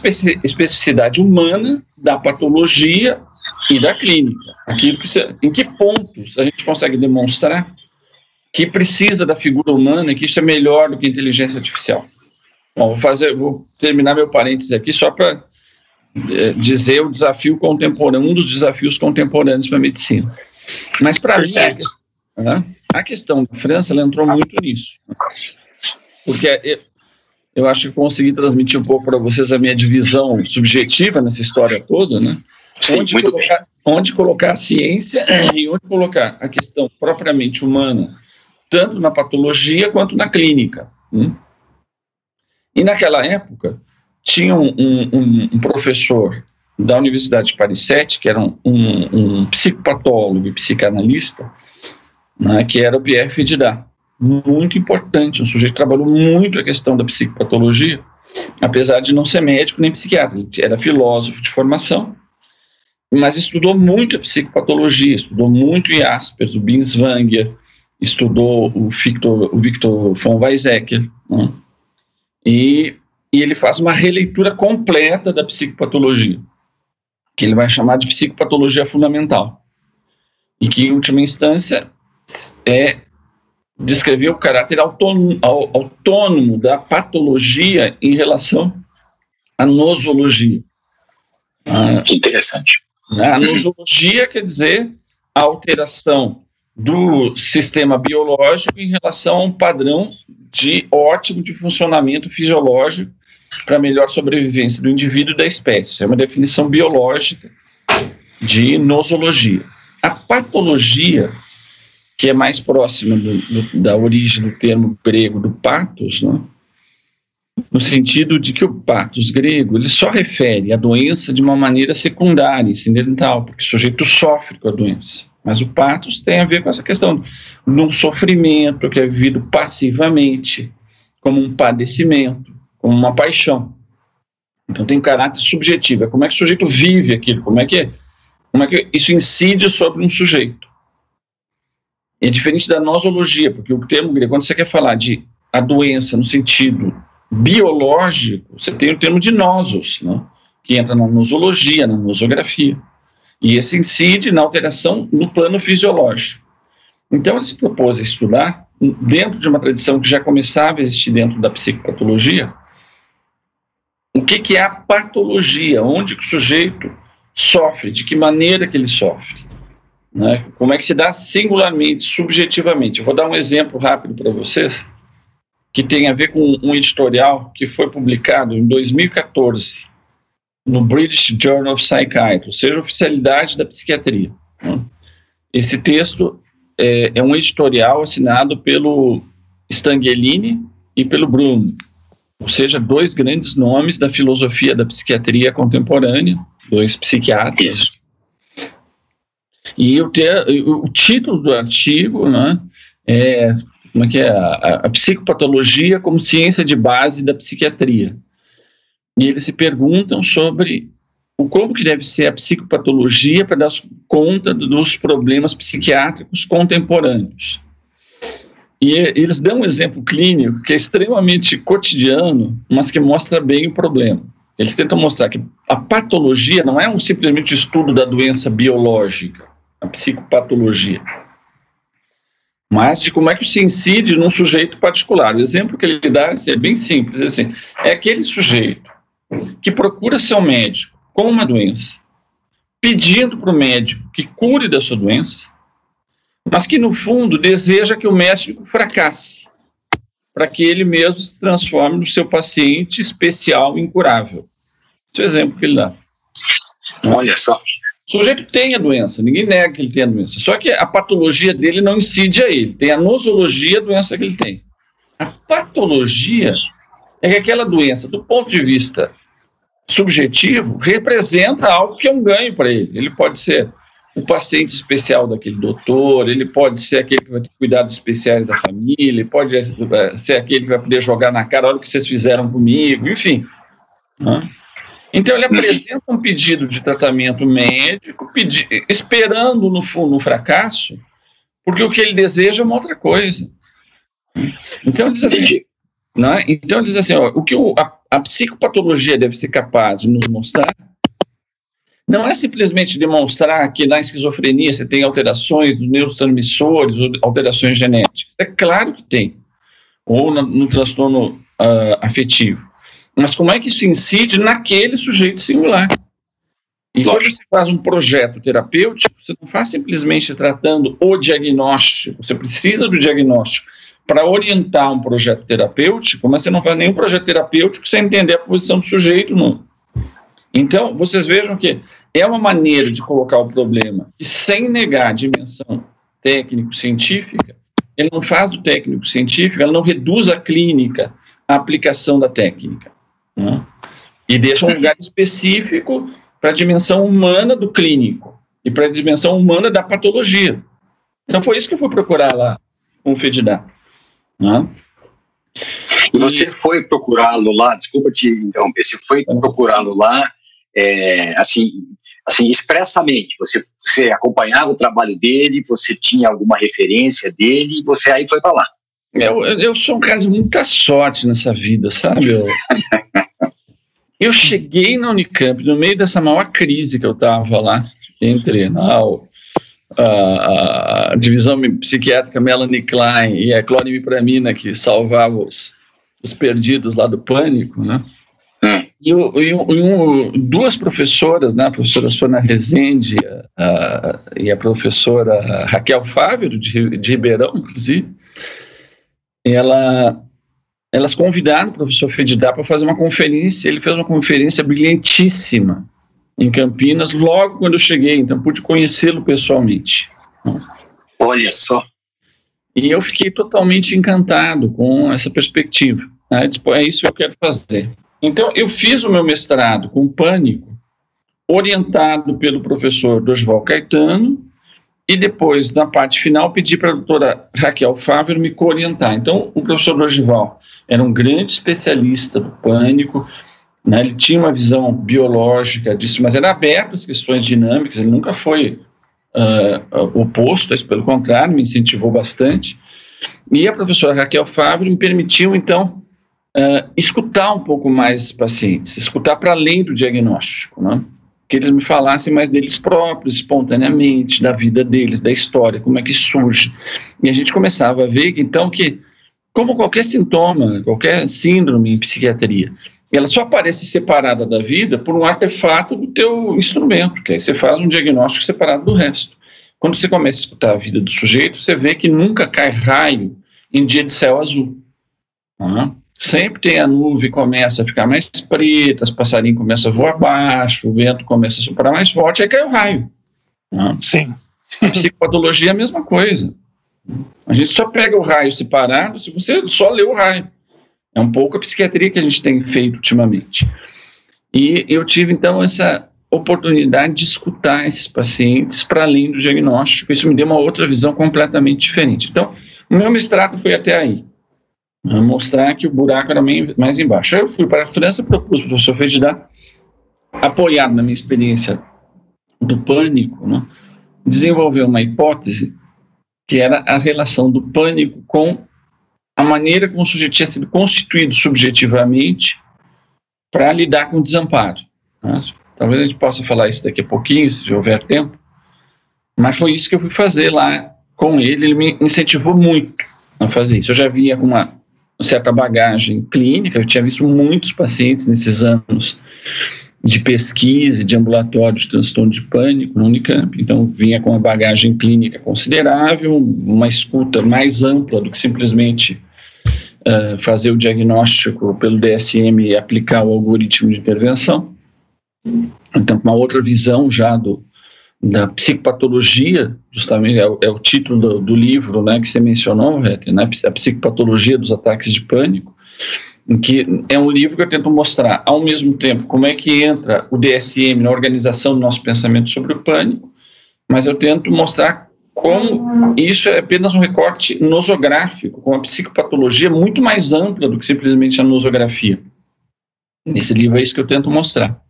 D: especificidade humana da patologia e da clínica. Aquilo que em que pontos a gente consegue demonstrar que precisa da figura humana e que isso é melhor do que inteligência artificial. Bom, vou fazer, vou terminar meu parênteses aqui só para é, dizer o desafio contemporâneo, um dos desafios contemporâneos para a medicina. Mas para mim, a, né, a questão da França ela entrou muito nisso, porque eu, eu acho que consegui transmitir um pouco para vocês a minha divisão subjetiva nessa história toda, né? Sim, onde, colocar, onde colocar a ciência e onde colocar a questão propriamente humana tanto na patologia quanto na clínica. Hum? E naquela época, tinha um, um, um, professor da Universidade de Paris 7, que era um, um psicopatólogo e psicanalista, né, que era o Pierre Fedidat. Muito importante, um sujeito que trabalhou muito a questão da psicopatologia, apesar de não ser médico nem psiquiatra, ele era filósofo de formação, mas estudou muito a psicopatologia, estudou muito Jaspers, o Binswanger, estudou o Victor, o Victor von Weizsäcker, né? e, e ele faz uma releitura completa da psicopatologia, que ele vai chamar de psicopatologia fundamental, e que, em última instância, é descrever o caráter autônomo, autônomo da patologia em relação à nosologia.
C: Ah, que interessante.
D: A nosologia quer dizer a alteração do sistema biológico em relação a um padrão de ótimo de funcionamento fisiológico para melhor sobrevivência do indivíduo e da espécie. É uma definição biológica de nosologia. A patologia, que é mais próxima do, do, da origem do termo grego do patos, né? No sentido de que o patos grego ele só refere a doença de uma maneira secundária, incidental, porque o sujeito sofre com a doença. Mas o patos tem a ver com essa questão de um sofrimento que é vivido passivamente, como um padecimento, como uma paixão. Então tem caráter subjetivo. É como é que o sujeito vive aquilo, como é que, como é que isso incide sobre um sujeito. É diferente da nosologia, porque o termo grego, quando você quer falar de a doença no sentido biológico, você tem o termo de nosos, né, que entra na nosologia, na nosografia. E esse incide na alteração no plano fisiológico. Então, ele se propôs a estudar, dentro de uma tradição que já começava a existir dentro da psicopatologia, o que, que é a patologia, onde o sujeito sofre, de que maneira que ele sofre. Né? Como é que se dá singularmente, subjetivamente. Eu vou dar um exemplo rápido para vocês que tem a ver com um editorial que foi publicado em 2014 no British Journal of Psychiatry, ou seja, oficialidade da psiquiatria. Né? Esse texto é, é, um editorial assinado pelo Stangelini e pelo Bruno, ou seja, dois grandes nomes da filosofia da psiquiatria contemporânea, dois psiquiatras. E o, te, o título do artigo né, é como é que é a, a psicopatologia como ciência de base da psiquiatria. E eles se perguntam sobre o como que deve ser a psicopatologia para dar conta dos problemas psiquiátricos contemporâneos. E eles dão um exemplo clínico que é extremamente cotidiano, mas que mostra bem o problema. Eles tentam mostrar que a patologia não é um simplesmente estudo da doença biológica, a psicopatologia mas de como é que se incide num sujeito particular. O exemplo que ele dá é bem simples, assim, é aquele sujeito que procura seu médico com uma doença, pedindo para o médico que cure da sua doença, mas que no fundo deseja que o médico fracasse, para que ele mesmo se transforme no seu paciente especial incurável. Esse é o exemplo que ele dá.
C: Olha só.
D: O sujeito tem a doença, ninguém nega que ele tem a doença. Só que a patologia dele não incide a ele. Tem a nosologia, a doença que ele tem. A patologia é que aquela doença, do ponto de vista subjetivo, representa algo que é um ganho para ele. Ele pode ser o paciente especial daquele doutor, ele pode ser aquele que vai ter cuidados especiais da família, ele pode ser aquele que vai poder jogar na cara, olha o que vocês fizeram comigo, enfim. Né? Então ele apresenta um pedido de tratamento médico, pedi esperando no fundo um fracasso, porque o que ele deseja é uma outra coisa. Então ele diz assim, não é? então ele diz assim, ó, o que o, a, a psicopatologia deve ser capaz de nos mostrar não é simplesmente demonstrar que na esquizofrenia você tem alterações dos neurotransmissores, ou alterações genéticas. É claro que tem. Ou no, no transtorno uh, afetivo. Mas como é que isso incide naquele sujeito singular? E quando você faz um projeto terapêutico, você não faz simplesmente tratando o diagnóstico, você precisa do diagnóstico para orientar um projeto terapêutico, mas você não faz nenhum projeto terapêutico sem entender a posição do sujeito, não. Então, vocês vejam que é uma maneira de colocar o problema que, sem negar a dimensão técnico-científica, ele não faz do técnico científico, ela não reduz a clínica à aplicação da técnica. Né? E deixa um lugar específico para a dimensão humana do clínico e para a dimensão humana da patologia. Então foi isso que eu fui procurar lá com o FEDIDA. Né?
C: E você foi procurá-lo lá, desculpa te interromper, você foi procurá-lo lá, é, assim, assim, expressamente, você, você acompanhava o trabalho dele, você tinha alguma referência dele, e você aí foi para lá.
D: Eu, eu sou um cara de muita sorte nessa vida, sabe? Eu, eu cheguei na Unicamp no meio dessa maior crise que eu estava lá, entre a, a, divisão psiquiátrica Melanie Klein e a clorimipramina que salvava os, os perdidos lá do pânico, né? É. E, e, e duas professoras, né, a professora Sônia Rezende a, e a professora Raquel Fávero, de, de Ribeirão, inclusive, ela, elas convidaram o professor Fedidá para fazer uma conferência. Ele fez uma conferência brilhantíssima em Campinas, logo quando eu cheguei, então pude conhecê-lo pessoalmente.
C: Olha só.
D: E eu fiquei totalmente encantado com essa perspectiva. Né? É isso que eu quero fazer. Então, eu fiz o meu mestrado com pânico, orientado pelo professor Dosval Caetano, e depois, na parte final, pedi para a doutora Raquel Fávero me orientar. Então, o professor Dosval era um grande especialista do pânico, né? ele tinha uma visão biológica disso, mas era aberto às questões dinâmicas, ele nunca foi uh, oposto, pelo contrário, me incentivou bastante. E a professora Raquel Fávero me permitiu, então, uh, escutar um pouco mais os pacientes, escutar para além do diagnóstico, né? Que eles me falassem mais deles próprios, espontaneamente, da vida deles, da história, como é que surge. E a gente começava a ver, então, que, como qualquer sintoma, qualquer síndrome em psiquiatria, ela só aparece separada da vida por um artefato do teu instrumento, que aí você faz um diagnóstico separado do resto. Quando você começa a escutar a vida do sujeito, você vê que nunca cai raio em dia de céu azul. Uhum. Sempre tem a nuvem começa a ficar mais preta, os passarinhos começam a voar baixo, o vento começa a soprar mais forte, aí cai o raio.
A: Né? Sim.
D: A psicopatologia é a mesma coisa. A gente só pega o raio separado se você só lê o raio. É um pouco a psiquiatria que a gente tem feito ultimamente. E eu tive, então, essa oportunidade de escutar esses pacientes para além do diagnóstico. Isso me deu uma outra visão completamente diferente. Então, o meu mestrado foi até aí mostrar que o buraco era mais embaixo. Aí eu fui para a França, propus para o professor Fedidá, apoiado na minha experiência do pânico, né, desenvolver uma hipótese que era a relação do pânico com a maneira como o sujeito tinha sido constituído subjetivamente para lidar com o desamparo. Né? Talvez a gente possa falar isso daqui a pouquinho, se houver tempo, mas foi isso que eu fui fazer lá com ele, ele me incentivou muito a fazer isso. Eu já via com uma certa bagagem clínica, eu tinha visto muitos pacientes nesses anos de pesquisa de ambulatório de transtorno de pânico no Unicamp, então vinha com uma bagagem clínica considerável, uma escuta mais ampla do que simplesmente uh, fazer o diagnóstico pelo DSM e aplicar o algoritmo de intervenção. Então, uma outra visão já do, da psicopatologia, justamente é é o título do, do, livro né, que você mencionou, Retter, né, a psicopatologia dos ataques de pânico, em que é um livro que eu tento mostrar, ao mesmo tempo, como é que entra o DSM na organização do nosso pensamento sobre o pânico, mas eu tento mostrar como isso é apenas um recorte nosográfico, com a psicopatologia muito mais ampla do que simplesmente a nosografia. Nesse livro é isso que eu tento mostrar.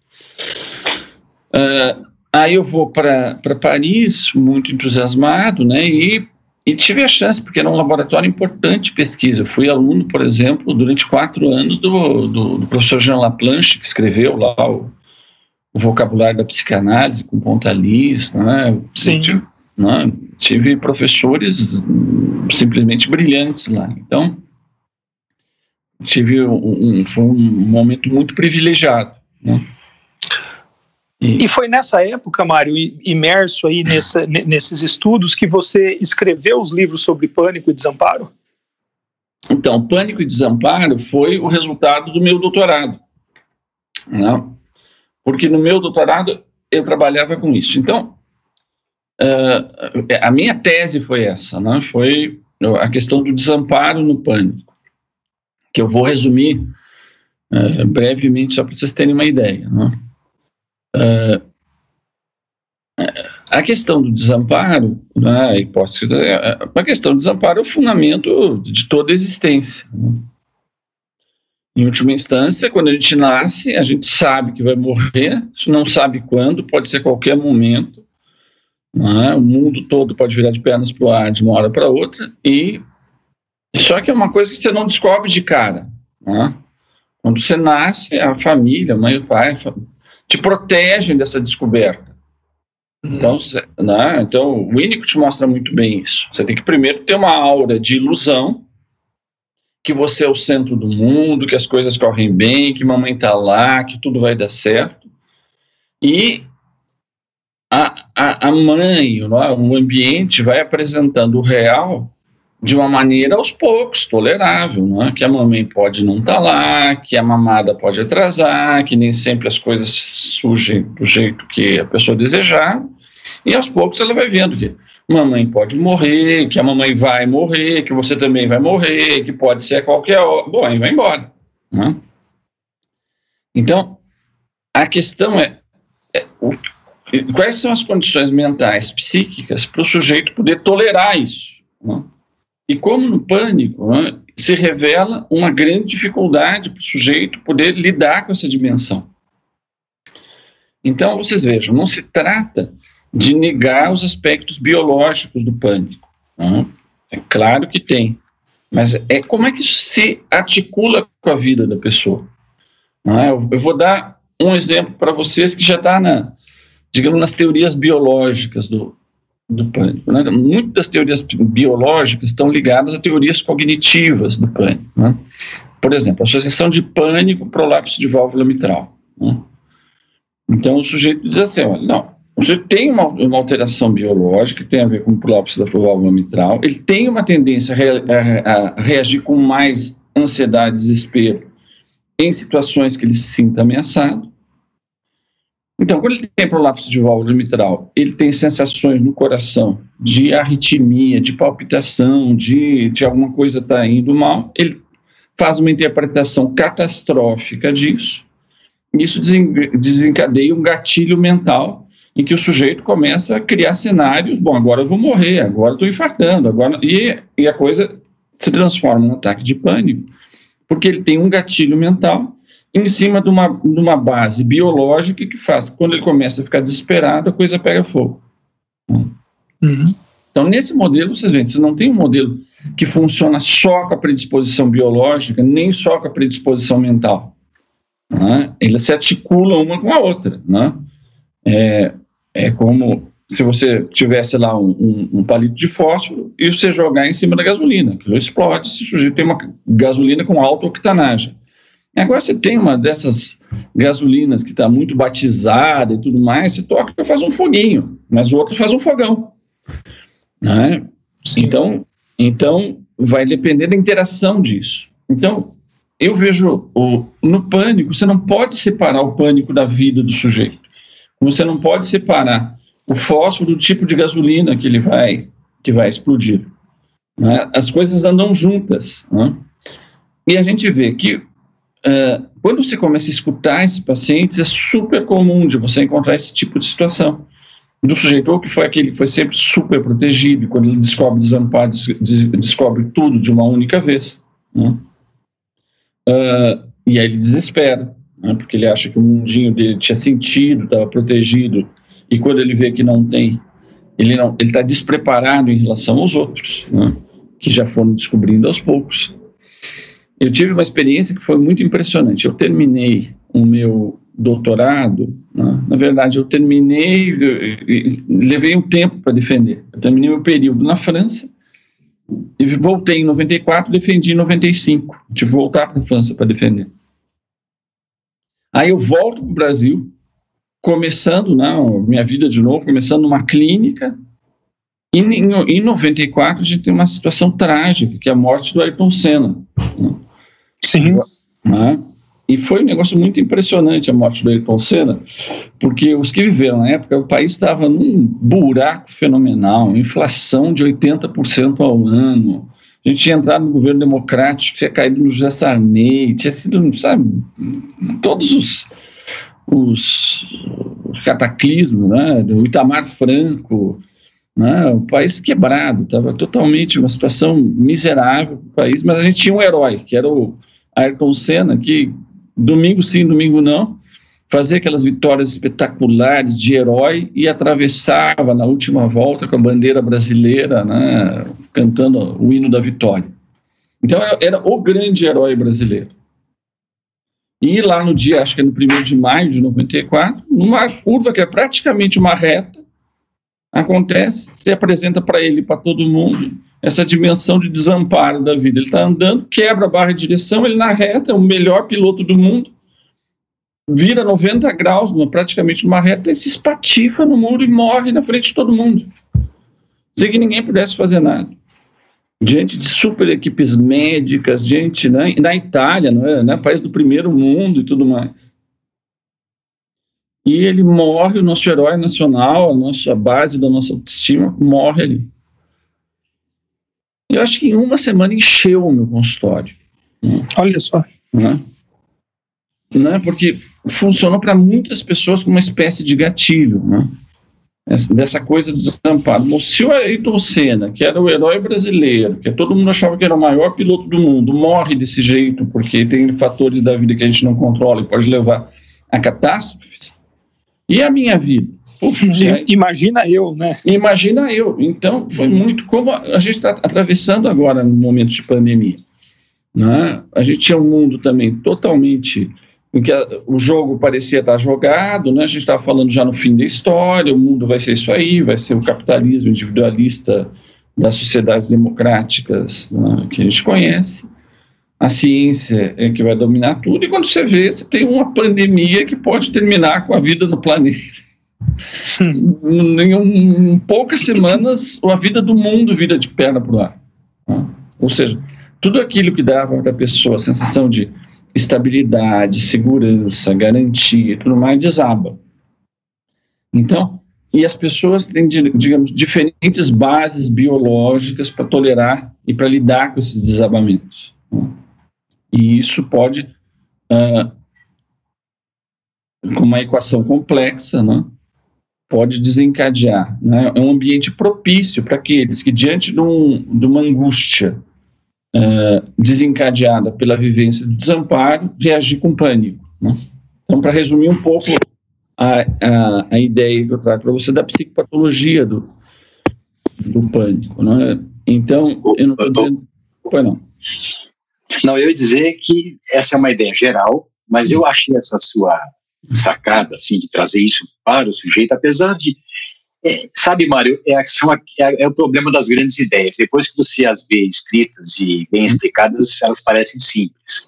D: Uh, Aí eu vou para Paris, muito entusiasmado, né? E, e tive a chance, porque era um laboratório importante de pesquisa. Eu fui aluno, por exemplo, durante quatro anos do, do, do professor Jean Laplanche, que escreveu lá o, o vocabulário da psicanálise com Pontalis, né?
A: Sim.
D: Tive, né? tive professores simplesmente brilhantes lá. Então, tive um, um, foi um momento muito privilegiado, né?
A: E, e foi nessa época, Mário, imerso aí nessa, nesses estudos, que você escreveu os livros sobre pânico e desamparo?
D: Então, pânico e desamparo foi o resultado do meu doutorado. Né? Porque no meu doutorado eu trabalhava com isso. Então, uh, a minha tese foi essa, né? foi a questão do desamparo no pânico, que eu vou resumir é, brevemente só para vocês terem uma ideia. Né? É, a questão do desamparo, né, a hipótese, a questão do desamparo é o fundamento de toda a existência. Né? Em última instância, quando a gente nasce, a gente sabe que vai morrer, não sabe quando, pode ser qualquer momento. Né? O mundo todo pode virar de pernas para o ar de uma hora para outra, e só que é uma coisa que você não descobre de cara. Né? Quando você nasce, a família, mãe e pai te protegem dessa descoberta. Então, né, então, o Winnicott mostra muito bem isso. Você tem que primeiro ter uma aura de ilusão, que você é o centro do mundo, que as coisas correm bem, que mamãe está lá, que tudo vai dar certo. E a, a, a mãe, o ambiente vai apresentando o real de uma maneira aos poucos, tolerável, é? que a mamãe pode não estar tá lá, que a mamada pode atrasar, que nem sempre as coisas surgem do jeito que a pessoa desejar, e aos poucos ela vai vendo que mamãe pode morrer, que a mamãe vai morrer, que você também vai morrer, que pode ser a qualquer hora, bom, aí vai embora. É? Então, a questão é, é o, quais são as condições mentais, psíquicas, para o sujeito poder tolerar isso. É? E como no pânico, né, se revela uma grande dificuldade para o sujeito poder lidar com essa dimensão. Então, vocês vejam, não se trata de negar os aspectos biológicos do pânico. Né? É claro que tem, mas é como é que isso se articula com a vida da pessoa. É? Eu vou dar um exemplo para vocês que já está na, digamos, nas teorias biológicas do, do pânico. Né? Muitas teorias biológicas estão ligadas a teorias cognitivas do pânico. Né? Por exemplo, associação de pânico prolapso de válvula mitral. Né? Então, o sujeito diz assim, olha, não, o sujeito tem uma, uma, alteração biológica que tem a ver com o prolapso da válvula mitral, ele tem uma tendência a, a, a reagir com mais ansiedade, desespero em situações que ele se sinta ameaçado, então, quando ele tem prolapso de válvula mitral, ele tem sensações no coração de arritmia, de palpitação, de, de alguma coisa estar tá indo mal, ele faz uma interpretação catastrófica disso. Isso desencadeia um gatilho mental em que o sujeito começa a criar cenários, bom, agora eu vou morrer, agora estou infartando, agora e, e a coisa se transforma num ataque de pânico, porque ele tem um gatilho mental em cima de uma, de uma base biológica que faz que quando ele começa a ficar desesperado, a coisa pega fogo. Uhum. Então, nesse modelo, vocês veem, você não tem um modelo que funciona só com a predisposição biológica, nem só com a predisposição mental. Né? Eles se articulam uma com a outra. Né? É, é como se você tivesse lá um, um, um, palito de fósforo e você jogar em cima da gasolina, aquilo explode se o sujeito tem uma gasolina com alta octanagem. Agora você tem uma dessas gasolinas que está muito batizada e tudo mais, você toca e faz um foguinho, mas o outro faz um fogão. Né? Então, então, vai depender da interação disso. Então, eu vejo o, no pânico, você não pode separar o pânico da vida do sujeito. Você não pode separar o fósforo do tipo de gasolina que ele vai, que vai explodir. Né? As coisas andam juntas. Né? E a gente vê que Uh, quando você começa a escutar esses pacientes, é super comum de você encontrar esse tipo de situação. Do sujeito, ou que foi aquele que foi sempre super protegido, e quando ele descobre desamparo, descobre tudo de uma única vez. Né? Uh, e aí ele desespera, né? porque ele acha que o mundinho dele tinha sentido, estava protegido, e quando ele vê que não tem, ele não, ele está despreparado em relação aos outros, né? que já foram descobrindo aos poucos eu tive uma experiência que foi muito impressionante. Eu terminei o meu doutorado, né? na verdade, eu terminei, levei um tempo para defender. Eu terminei meu período na França e voltei em 94, defendi em 95. Tive que voltar para a França para defender. Aí eu volto para o Brasil, começando né, minha vida de novo, começando numa clínica. E em, em 94 a gente tem uma situação trágica, que é a morte do Ayrton Senna. Né?
A: Sim.
D: Né? E foi um negócio muito impressionante a morte do Ayrton Senna, porque os que viveram na época, o país estava num buraco fenomenal, inflação de 80% ao ano, A gente tinha entrado no governo democrático, tinha caído no José Sarney, tinha sido, sabe, todos os, os cataclismos, né? Do Itamar Franco, né? O país quebrado, estava totalmente uma situação miserável o país, mas a gente tinha um herói, que era o Ayrton Senna, que domingo sim, domingo não, fazia aquelas vitórias espetaculares de herói e atravessava na última volta com a bandeira brasileira, né, cantando o hino da vitória. Então era, o grande herói brasileiro. E lá no dia, acho que é no 1 de maio de 94, numa curva que é praticamente uma reta, acontece, se apresenta para ele, para todo mundo, essa dimensão de desamparo da vida. Ele está andando, quebra a barra de direção, ele na reta, é o melhor piloto do mundo, vira 90 graus, praticamente numa reta, e se espatifa no muro e morre na frente de todo mundo. Sem que ninguém pudesse fazer nada. Diante de super equipes médicas, gente né, na Itália, não é, né, país do primeiro mundo e tudo mais. E ele morre, o nosso herói nacional, a nossa base da nossa autoestima, morre ali. Eu acho que em uma semana encheu o meu consultório.
A: Olha só.
D: Né? Né? Porque funcionou para muitas pessoas como uma espécie de gatilho, né? Essa, dessa coisa do desamparo. Se o Ayrton Senna, que era o herói brasileiro, que todo mundo achava que era o maior piloto do mundo, morre desse jeito, porque tem fatores da vida que a gente não controla e pode levar a catástrofes, e a minha vida?
A: Imagina eu, né?
D: Imagina eu. Então, foi muito como a gente está atravessando agora no momento de pandemia. Né? A gente tinha um mundo também totalmente em que a, o jogo parecia estar jogado, né? a gente estava falando já no fim da história, o mundo vai ser isso aí, vai ser o capitalismo individualista das sociedades democráticas né? que a gente conhece. A ciência é que vai dominar tudo, e quando você vê, você tem uma pandemia que pode terminar com a vida no planeta. em, um, em poucas semanas, a vida do mundo vira de perna para o ar. Né? Ou seja, tudo aquilo que dava para a pessoa a sensação de estabilidade, segurança, garantia tudo mais desaba. Então, e as pessoas têm, digamos, diferentes bases biológicas para tolerar e para lidar com esses desabamentos. Né? E isso pode, uh, com uma equação complexa, né, pode desencadear. Né, é um ambiente propício para aqueles que, diante de, um, de uma angústia uh, desencadeada pela vivência do desamparo, reagir com pânico. Né? Então, para resumir um pouco a, a, a ideia que eu trago para você da psicopatologia do, do pânico. Né? Então, eu não estou dizendo. Pois não.
C: Não, eu ia dizer que essa é uma ideia geral, mas eu achei essa sua sacada, assim, de trazer isso para o sujeito, apesar de. É, sabe, Mário, é, é, é, o problema das grandes ideias. Depois que você as vê escritas e bem explicadas, elas parecem simples.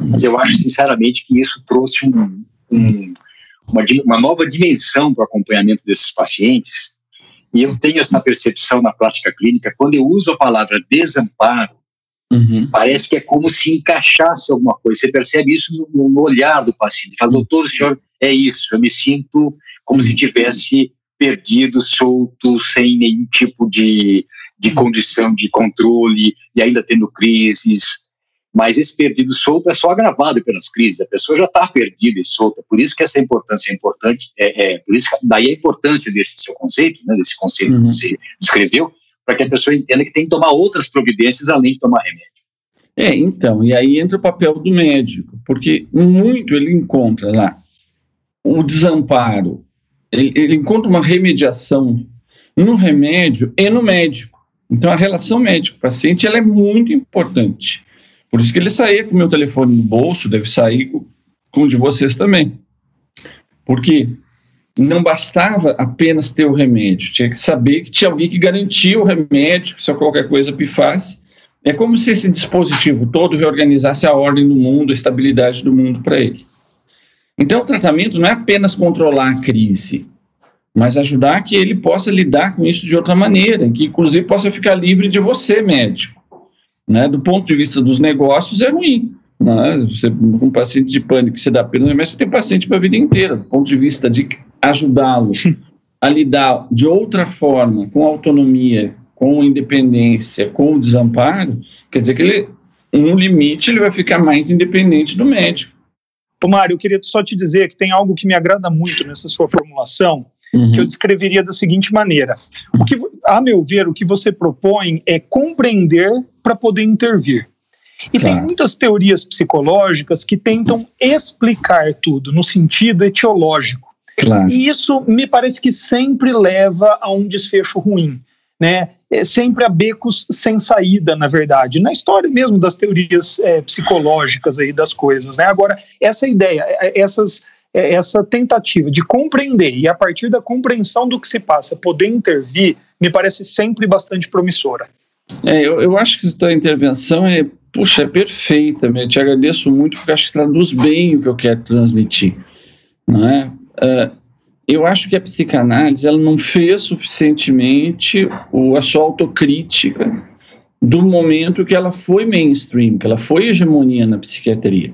C: Mas eu acho, sinceramente, que isso trouxe um, um, uma, uma nova dimensão para o acompanhamento desses pacientes. E eu tenho essa percepção na prática clínica, quando eu uso a palavra desamparo, Uhum. Parece que é como se encaixasse alguma coisa. Você percebe isso no, no olhar do paciente. Fala, doutor, o senhor é isso. Eu me sinto como se tivesse perdido, solto, sem nenhum tipo de, de uhum. condição de controle e ainda tendo crises. Mas esse perdido solto é só agravado pelas crises. A pessoa já está perdida e solta. Por isso que essa importância é importante. É, é, por isso daí a importância desse seu conceito, né, desse conceito uhum. que você descreveu, para que a pessoa entenda que tem que tomar outras providências além de tomar remédio.
D: É, então, e aí entra o papel do médico, porque muito ele encontra lá o desamparo, ele, ele encontra uma remediação no remédio e no médico. Então, a relação médico-paciente ela é muito importante. Por isso que ele saía com o meu telefone no bolso, deve sair com, o de vocês também. Porque não bastava apenas ter o remédio, tinha que saber que tinha alguém que garantia o remédio, que se qualquer coisa pifasse. É como se esse dispositivo todo reorganizasse a ordem do mundo, a estabilidade do mundo para ele. Então, o tratamento não é apenas controlar a crise, mas ajudar que ele possa lidar com isso de outra maneira, que inclusive possa ficar livre de você, médico. Né? Do ponto de vista dos negócios, é ruim. Né? Você, um paciente de pânico, você dá apenas remédio, você tem paciente para a vida inteira. Do ponto de vista de ajudá-lo a lidar de outra forma, com autonomia, com independência, com desamparo, quer dizer que ele, no limite, ele vai ficar mais independente do médico.
A: Mário, eu queria só te dizer que tem algo que me agrada muito nessa sua formulação, uhum. que eu descreveria da seguinte maneira: o que, a meu ver, o que você propõe é compreender para poder intervir. E claro. tem muitas teorias psicológicas que tentam explicar tudo no sentido etiológico. Claro. E isso me parece que sempre leva a um desfecho ruim. Né? É sempre a becos sem saída, na verdade, na história mesmo das teorias é, psicológicas aí das coisas. Né? Agora, essa ideia, é, essas, é, essa tentativa de compreender e a partir da compreensão do que se passa poder intervir, me parece sempre bastante promissora.
D: É, eu, eu acho que essa intervenção é, puxa, é perfeita, eu te agradeço muito porque acho que traduz bem o que eu quero transmitir, não é? Uh, eu acho que a psicanálise ela não fez suficientemente o, a sua autocrítica do momento que ela foi mainstream, que ela foi hegemonia na psiquiatria.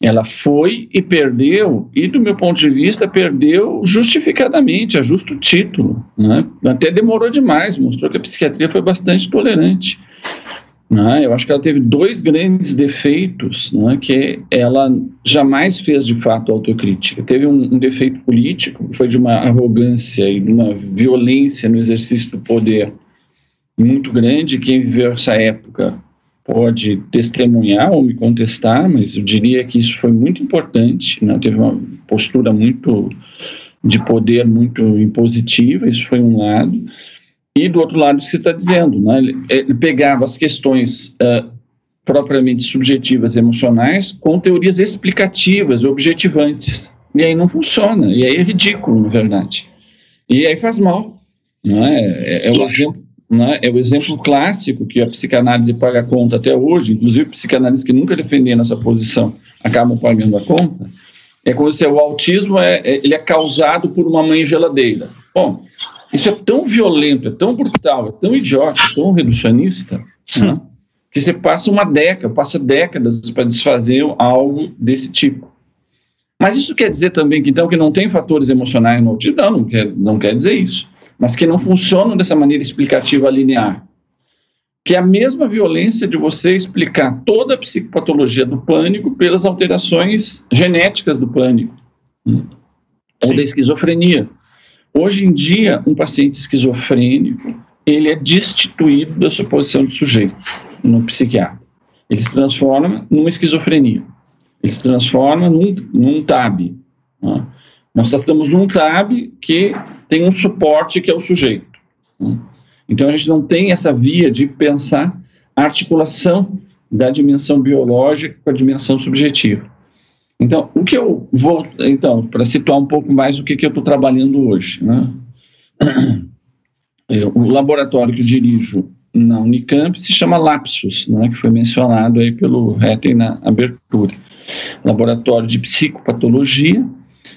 D: Ela foi e perdeu, e do meu ponto de vista, perdeu justificadamente, a justo título. Né? Até demorou demais, mostrou que a psiquiatria foi bastante tolerante. Né? Eu acho que ela teve dois grandes defeitos né, que ela jamais fez de fato autocrítica. Teve um, um, defeito político, foi de uma arrogância e de uma violência no exercício do poder muito grande. Quem viveu essa época pode testemunhar ou me contestar, mas eu diria que isso foi muito importante. Né? Teve uma postura muito de poder muito impositiva, isso foi um lado. E do outro lado, o que você está dizendo, né? ele, ele, pegava as questões uh, propriamente subjetivas emocionais com teorias explicativas, objetivantes. E aí não funciona, e aí é ridículo, na verdade. E aí faz mal. Não é? É, é, o exemplo, não é? o exemplo clássico que a psicanálise paga conta até hoje, inclusive psicanalistas que nunca defenderam essa posição acabam pagando a conta. É como se o autismo é, é, ele é causado por uma mãe geladeira. Bom, isso é tão violento, é tão brutal, é tão idiota, é tão reducionista, né, que você passa uma década, passa décadas para desfazer algo desse tipo. Mas isso quer dizer também que, então, que não tem fatores emocionais no autismo? Não, não quer, não quer dizer isso. Mas que não funcionam dessa maneira explicativa linear. Que é a mesma violência de você explicar toda a psicopatologia do pânico pelas alterações genéticas do pânico. Né? Ou da esquizofrenia. Hoje em dia, um paciente esquizofrênico, ele é destituído da sua posição de sujeito no psiquiatra. Ele se transforma numa esquizofrenia. Ele se transforma num, num TAB. Né? Nós tratamos de um TAB que tem um suporte que é o sujeito. Né? Então, a gente não tem essa via de pensar a articulação da dimensão biológica com a dimensão subjetiva. Então, o que eu vou, então, para situar um pouco mais o que, que eu estou trabalhando hoje, né? O laboratório que dirijo na Unicamp se chama Lapsus, né, que foi mencionado aí pelo Retten na abertura. Laboratório de psicopatologia,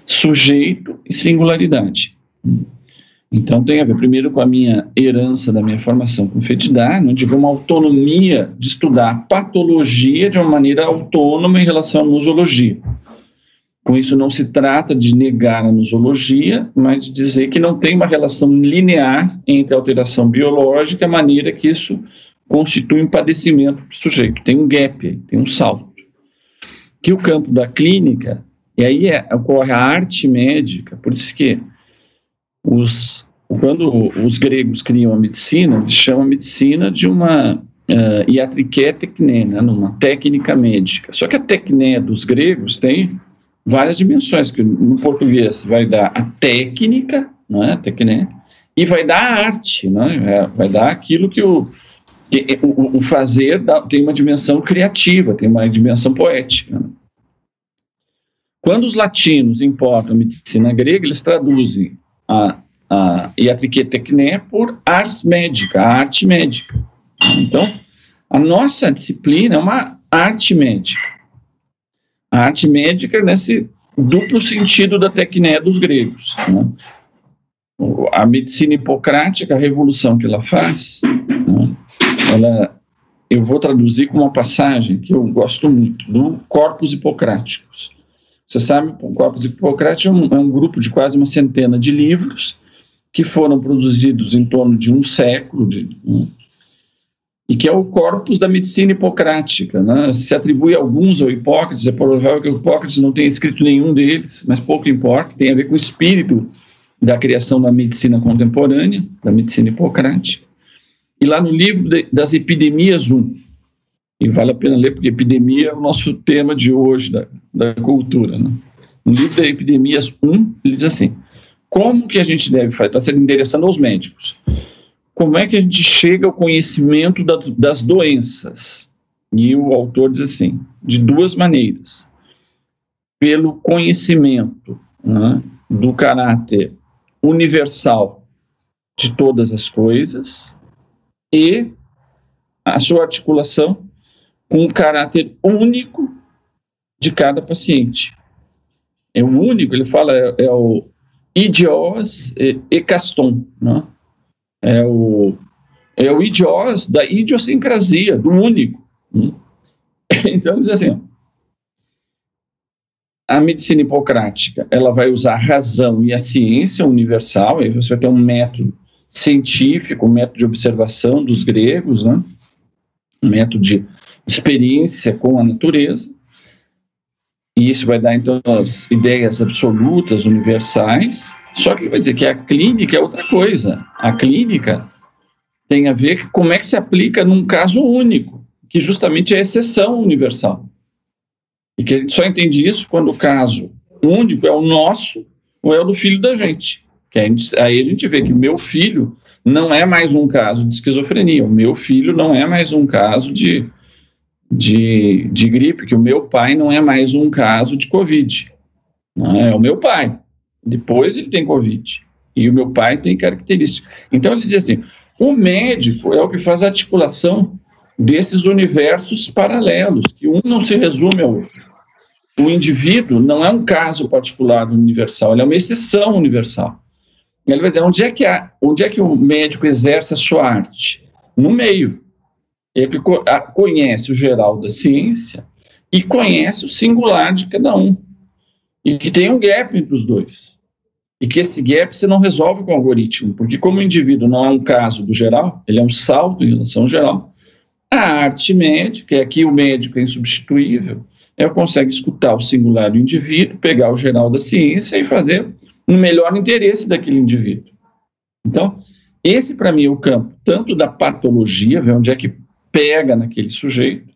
D: sujeito e singularidade. Então tem a ver primeiro com a minha herança da minha formação com FETIDAR, onde houve uma autonomia de estudar patologia de uma maneira autônoma em relação à nosologia. Com isso não se trata de negar a nosologia, mas de dizer que não tem uma relação linear entre a alteração biológica e a maneira que isso constitui um padecimento para o sujeito. Tem um gap, tem um salto. Que o campo da clínica, e aí é, ocorre a arte médica, por isso que os, quando os gregos criam a medicina, eles chamam a medicina de uma uh, iatriké tecné, né, numa técnica médica. Só que a tecné dos gregos tem várias dimensões, que no português vai dar a técnica, né, tecné, e vai dar a arte, né, vai dar aquilo que o, que, o, o fazer dá, tem uma dimensão criativa, tem uma dimensão poética. Né. Quando os latinos importam a medicina grega, eles traduzem a, a iatrique tecné por ars médica, a arte médica. Então, a nossa disciplina é uma arte médica. A arte médica nesse duplo sentido da tecné dos gregos. Né? A medicina hipocrática, a revolução que ela faz, né? ela, eu vou traduzir com uma passagem que eu gosto muito, do Corpus Hipocráticos. Você sabe, o Corpus Hipocrático é um, é um grupo de quase uma centena de livros que foram produzidos em torno de um século, de, e que é o corpus da medicina hipocrática. Né? Se atribui alguns ao Hipócrates, é provável que o Hipócrates não tenha escrito nenhum deles, mas pouco importa, tem a ver com o espírito da criação da medicina contemporânea, da medicina hipocrática. E lá no livro de, das Epidemias 1, e vale a pena ler, porque epidemia é o nosso tema de hoje, da, da cultura. Né? No livro das Epidemias 1, ele diz assim: como que a gente deve fazer? Está sendo endereçando aos médicos como é que a gente chega ao conhecimento da, das doenças? E o autor diz assim: de duas maneiras. Pelo conhecimento né, do caráter universal de todas as coisas e a sua articulação com o caráter único de cada paciente. É o único, ele fala, é, é o idios e, e caston, né? é o, é o idios da idiosincrasia, do único. Hum? Então, diz assim, a medicina hipocrática, ela vai usar a razão e a ciência universal, aí você vai ter um método científico, um método de observação dos gregos, né? um método de experiência com a natureza, e isso vai dar, então, as ideias absolutas, universais, só que ele vai dizer que a clínica é outra coisa. A clínica tem a ver com como é que se aplica num caso único, que justamente é a exceção universal. E que a gente só entende isso quando o caso único é o nosso ou é o do filho da gente. Que a gente aí a gente vê que meu filho não é mais um caso de esquizofrenia, o meu filho não é mais um caso de, de, de gripe, que o meu pai não é mais um caso de Covid. Não é, é o meu pai. Depois ele tem Covid. E o meu pai tem características. Então ele dizia assim: o médico é o que faz a articulação desses universos paralelos, que um não se resume ao outro. O indivíduo não é um caso particular universal, ele é uma exceção universal. Ele vai dizer, onde é que, há, onde é que o médico exerce a sua arte? No meio. Ele conhece o geral da ciência e conhece o singular de cada um e que tem um gap entre os dois. E que esse gap você não resolve com o algoritmo, porque como o indivíduo não é um caso do geral, ele é um salto em relação ao geral. A arte médica, é aqui o médico é insubstituível, é consegue escutar o singular do indivíduo, pegar o geral da ciência e fazer no melhor interesse daquele indivíduo. Então, esse para mim é o campo tanto da patologia, ver onde é que pega naquele sujeito,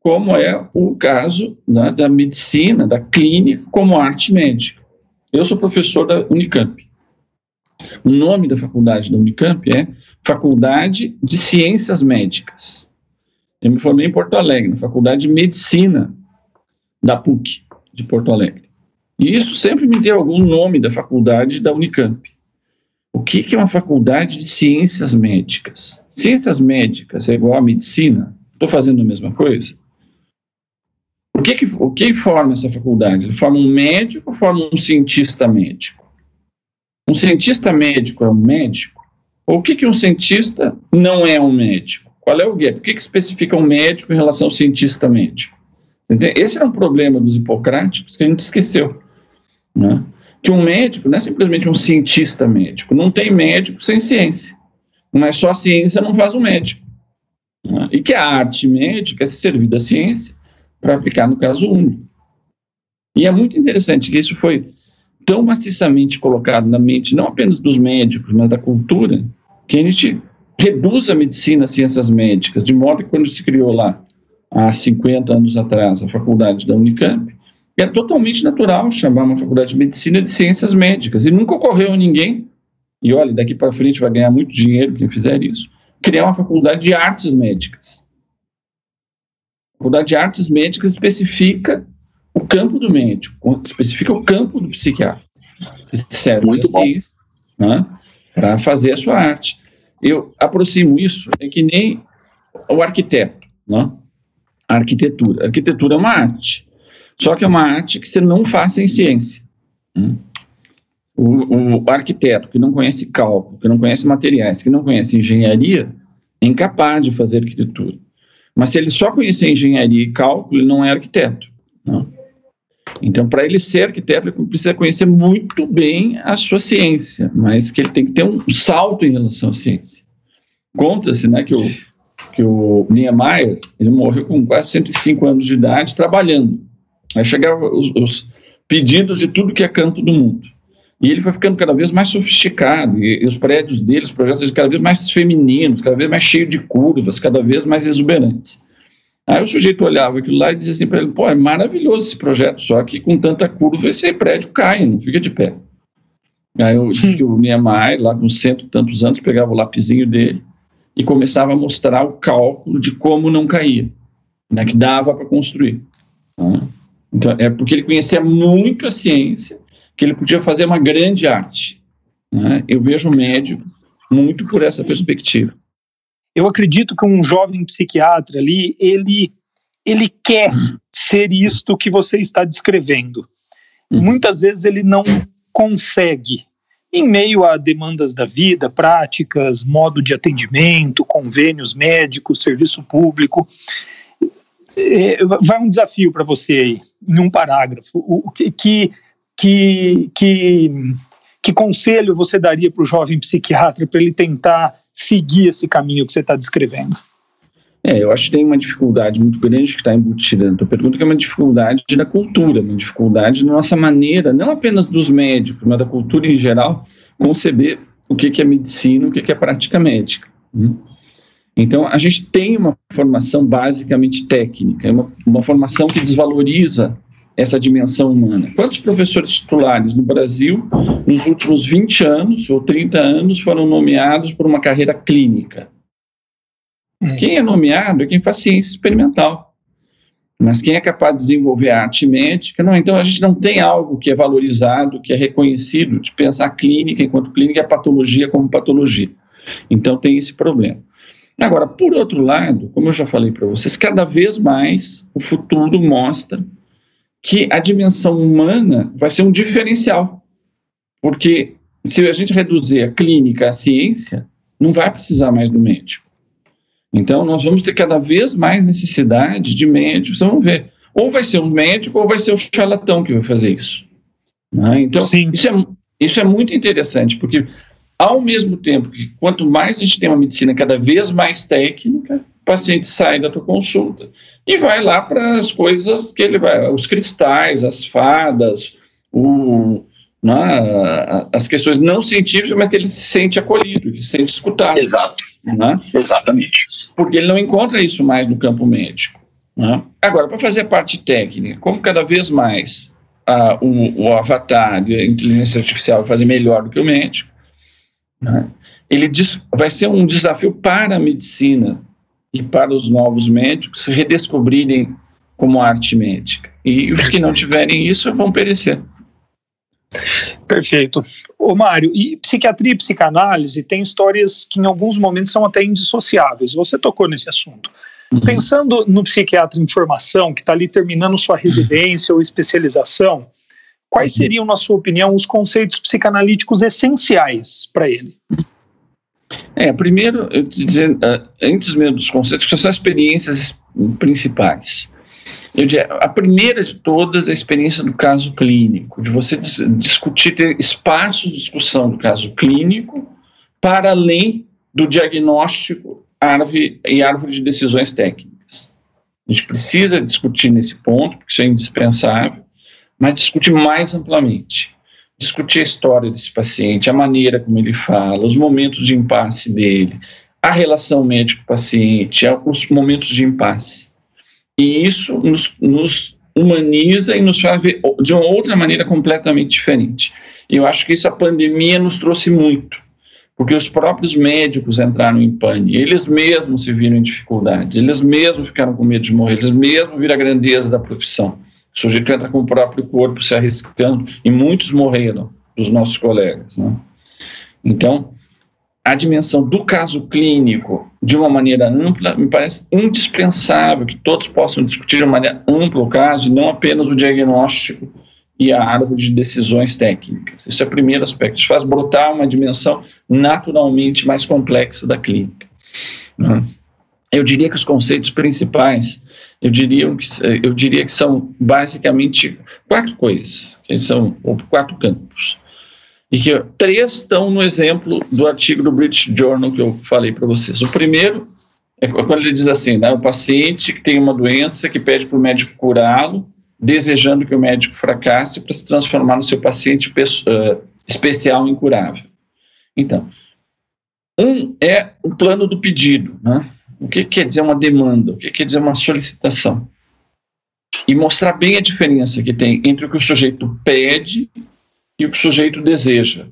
D: como é o caso né, da medicina, da clínica, como arte médica. Eu sou professor da Unicamp. O nome da faculdade da Unicamp é Faculdade de Ciências Médicas. Eu me formei em Porto Alegre, na Faculdade de Medicina da PUC de Porto Alegre. E isso sempre me deu algum nome da faculdade da Unicamp. O que, que é uma faculdade de ciências médicas? Ciências médicas é igual a medicina? Estou fazendo a mesma coisa? O que, que, o que forma essa faculdade? Ele forma um médico ou forma um cientista médico? Um cientista médico é um médico? Ou o que, que um cientista não é um médico? Qual é o gap? O que, que especifica um médico em relação ao cientista médico? Entende? Esse é um problema dos hipocráticos que a gente esqueceu. Né? Que um médico não é simplesmente um cientista médico. Não tem médico sem ciência. Mas só a ciência não faz um médico. Né? E que a arte médica é se servir da ciência para aplicar no caso único. E é muito interessante que isso foi tão maciçamente colocado na mente, não apenas dos médicos, mas da cultura, que a gente reduz a medicina às ciências médicas, de modo que quando se criou lá, há 50 anos atrás, a faculdade da Unicamp, era totalmente natural chamar uma faculdade de medicina de ciências médicas, e nunca ocorreu a ninguém, e olha, daqui para frente vai ganhar muito dinheiro quem fizer isso, criar uma faculdade de artes médicas. Faculdade de Artes Médicas especifica o campo do médico, especifica o campo do psiquiatra. Serve Muito bom. Né, para fazer a sua arte. Eu aproximo isso, é que nem o arquiteto, né? a arquitetura. A arquitetura é uma arte, só que é uma arte que você não faz em ciência. Né? O, o, arquiteto que não conhece cálculo, que não conhece materiais, que não conhece engenharia, é incapaz de fazer arquitetura. Mas se ele só conhecia engenharia e cálculo, ele não é arquiteto. Não. Então, para ele ser arquiteto, ele precisa conhecer muito bem a sua ciência, mas que ele tem que ter um salto em relação à ciência. Conta-se né, que, o, que o Niemeyer ele morreu com quase 105 anos de idade trabalhando. Aí chegavam os, os pedidos de tudo que é canto do mundo. E ele foi ficando cada vez mais sofisticado, e, e os prédios dele, os projetos cada vez mais femininos, cada vez mais cheios de curvas, cada vez mais exuberantes. Aí o sujeito olhava aquilo lá e dizia assim para ele: pô, é maravilhoso esse projeto, só que com tanta curva esse prédio cai, não fica de pé. Aí eu disse que o Niemeyer, lá com cento e tantos anos, pegava o lapisinho dele e começava a mostrar o cálculo de como não caía, né, que dava para construir. Né? Então, é porque ele conhecia muito a ciência, que ele podia fazer uma grande arte. Né? Eu vejo o médico muito por essa perspectiva.
A: Eu acredito que um jovem psiquiatra ali, ele, ele quer ser isto que você está descrevendo. Uhum. Muitas vezes ele não consegue, em meio a demandas da vida, práticas, modo de atendimento, convênios médicos, serviço público. É, vai um desafio para você aí, em um parágrafo. O, que, que, que, que conselho você daria para o jovem psiquiatra para ele tentar seguir esse caminho que você está descrevendo?
D: É, eu acho que tem uma dificuldade muito grande que está embutida na tua pergunta, que é uma dificuldade da cultura, uma dificuldade na nossa maneira, não apenas dos médicos, mas da cultura em geral, conceber o que, que é medicina, o que, que é prática médica. Né? Então, a gente tem uma formação basicamente técnica, é uma, uma formação que desvaloriza essa dimensão humana. Quantos professores titulares no Brasil, nos últimos 20 anos ou 30 anos, foram nomeados por uma carreira clínica? Hum. Quem é nomeado é quem faz ciência experimental. Mas quem é capaz de desenvolver a arte médica, não. Então a gente não tem algo que é valorizado, que é reconhecido, de pensar a clínica enquanto clínica e a patologia como patologia. Então tem esse problema. Agora, por outro lado, como eu já falei para vocês, cada vez mais o futuro mostra que a dimensão humana vai ser um diferencial. Porque se a gente reduzir a clínica à ciência, não vai precisar mais do médico. Então, nós vamos ter cada vez mais necessidade de médicos. Vão ver. Ou vai ser um médico ou vai ser o charlatão que vai fazer isso. Né? Então, isso é, isso é muito interessante, porque ao mesmo tempo que quanto mais a gente tem uma medicina cada vez mais técnica, o paciente sai da tua consulta e vai lá para as coisas que ele vai, os cristais, as fadas, o, né, as questões não científicas, mas ele se sente acolhido, ele se sente escutado.
C: Exato. Né? Exatamente.
D: Porque ele não encontra isso mais no campo médico. Né? Agora, para fazer a parte técnica, como cada vez mais o, o avatar a inteligência artificial vai fazer melhor do que o médico, né? ele diz, vai ser um desafio para a medicina e para os novos médicos se redescobrirem como arte médica. E os que não tiverem isso vão perecer.
A: Perfeito. Ô Mário, e psiquiatria e psicanálise tem histórias que em alguns momentos são até indissociáveis. Você tocou nesse assunto. Uhum. Pensando no psiquiatra em formação, que está ali terminando sua residência uhum. ou especialização, quais uhum. seriam, na sua opinião, os conceitos psicanalíticos essenciais para ele?
D: É, primeiro, eu te dizer, uh, antes mesmo dos conceitos, que são as experiências principais. Eu diria, a primeira de todas é a experiência do caso clínico, de você dis discutir, ter espaços de discussão do caso clínico, para além do diagnóstico árvore, e árvore de decisões técnicas. A gente precisa discutir nesse ponto, porque isso é indispensável, mas discutir mais amplamente discutir a história desse paciente, a maneira como ele fala, os momentos de impasse dele, a relação médico-paciente, os momentos de impasse. E isso nos, nos, humaniza e nos faz ver de uma outra maneira completamente diferente. E eu acho que isso a pandemia nos trouxe muito, porque os próprios médicos entraram em pânico, eles mesmos se viram em dificuldades, eles mesmos ficaram com medo de morrer, eles mesmos viram a grandeza da profissão. O sujeito entra com o próprio corpo se arriscando, e muitos morreram dos nossos colegas. Né? Então, a dimensão do caso clínico, de uma maneira ampla, me parece indispensável que todos possam discutir de uma maneira ampla o caso, e não apenas o diagnóstico e a árvore de decisões técnicas. Isso é o primeiro aspecto. Isso faz brotar uma dimensão naturalmente mais complexa da clínica. Né? Eu diria que os conceitos principais, eu diria que, eu diria que são basicamente quatro coisas, que são quatro campos. E que três estão no exemplo do artigo do British Journal que eu falei para vocês. O primeiro é quando ele diz assim, né, o paciente que tem uma doença que pede para o médico curá-lo, desejando que o médico fracasse para se transformar no seu paciente uh, especial incurável. Então, um é o plano do pedido, né? O que quer dizer uma demanda? O que quer dizer uma solicitação? E mostrar bem a diferença que tem entre o que o sujeito pede e o que o sujeito deseja.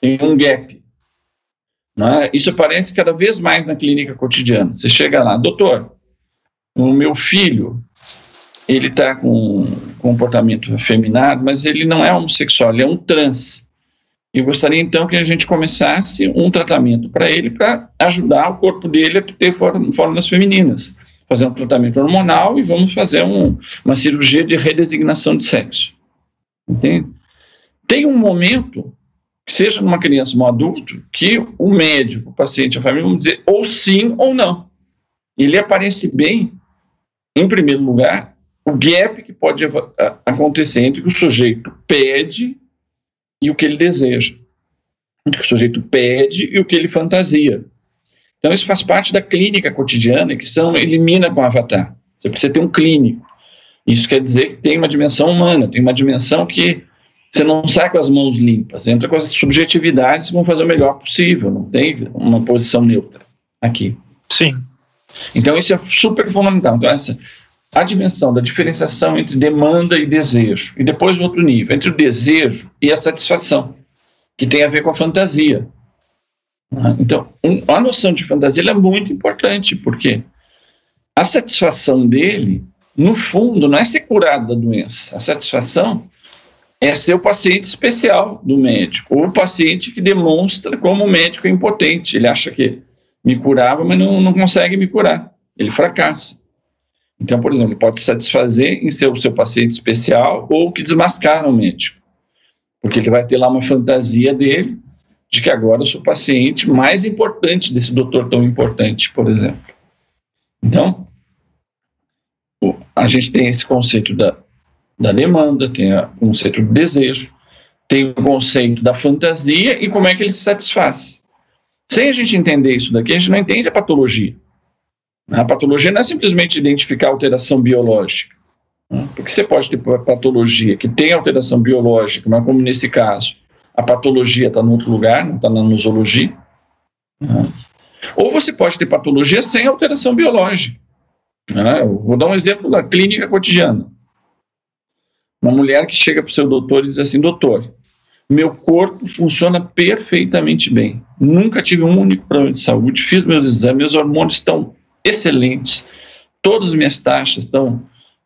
D: Tem um gap. É? Isso aparece cada vez mais na clínica cotidiana. Você chega lá, doutor, o meu filho, ele está com comportamento afeminado, mas ele não é homossexual, ele é um trans. Eu gostaria então que a gente começasse um tratamento para ele, para ajudar o corpo dele a ter formas femininas. Fazer um tratamento hormonal e vamos fazer um, uma cirurgia de redesignação de sexo. Entende? Tem um momento, seja numa criança ou um adulto, que o médico, o paciente, a família vão dizer ou sim ou não. Ele aparece bem, em primeiro lugar, o gap que pode acontecer entre o sujeito pede e o que ele deseja. O que o sujeito pede e o que ele fantasia. Então, isso faz parte da clínica cotidiana que são elimina com o avatar. Você precisa ter um clínico. Isso quer dizer que tem uma dimensão humana, tem uma dimensão que você não sai com as mãos limpas, entra com as subjetividades e vão fazer o melhor possível, não tem uma posição neutra aqui.
A: Sim.
D: Então, isso é super fundamental. Então, essa, a dimensão da diferenciação entre demanda e desejo, e depois outro nível, entre o desejo e a satisfação, que tem a ver com a fantasia. Então, um, a noção de fantasia é muito importante, porque a satisfação dele, no fundo, não é ser curado da doença. A satisfação é ser o paciente especial do médico, ou o paciente que demonstra como o médico é impotente. Ele acha que me curava, mas não, não consegue me curar. Ele fracassa. Então, por exemplo, pode satisfazer em ser o seu paciente especial ou que desmascara o médico. Porque ele vai ter lá uma fantasia dele de que agora eu sou o paciente mais importante desse doutor tão importante, por exemplo. Então, a gente tem esse conceito da, da demanda, tem o conceito do desejo, tem o conceito da fantasia e como é que ele se satisfaz. Sem a gente entender isso daqui, a gente não entende a patologia. A patologia não é simplesmente identificar alteração biológica, né? porque você pode ter patologia que tem alteração biológica, mas como nesse caso, a patologia está em outro lugar, não está na nosologia. Né? Ou você pode ter patologia sem alteração biológica. Né? vou dar um exemplo da clínica cotidiana. Uma mulher que chega para o seu doutor e diz assim: Doutor, meu corpo funciona perfeitamente bem. Nunca tive um único problema de saúde. Fiz meus exames, meus hormônios estão excelentes. Todas as minhas taxas estão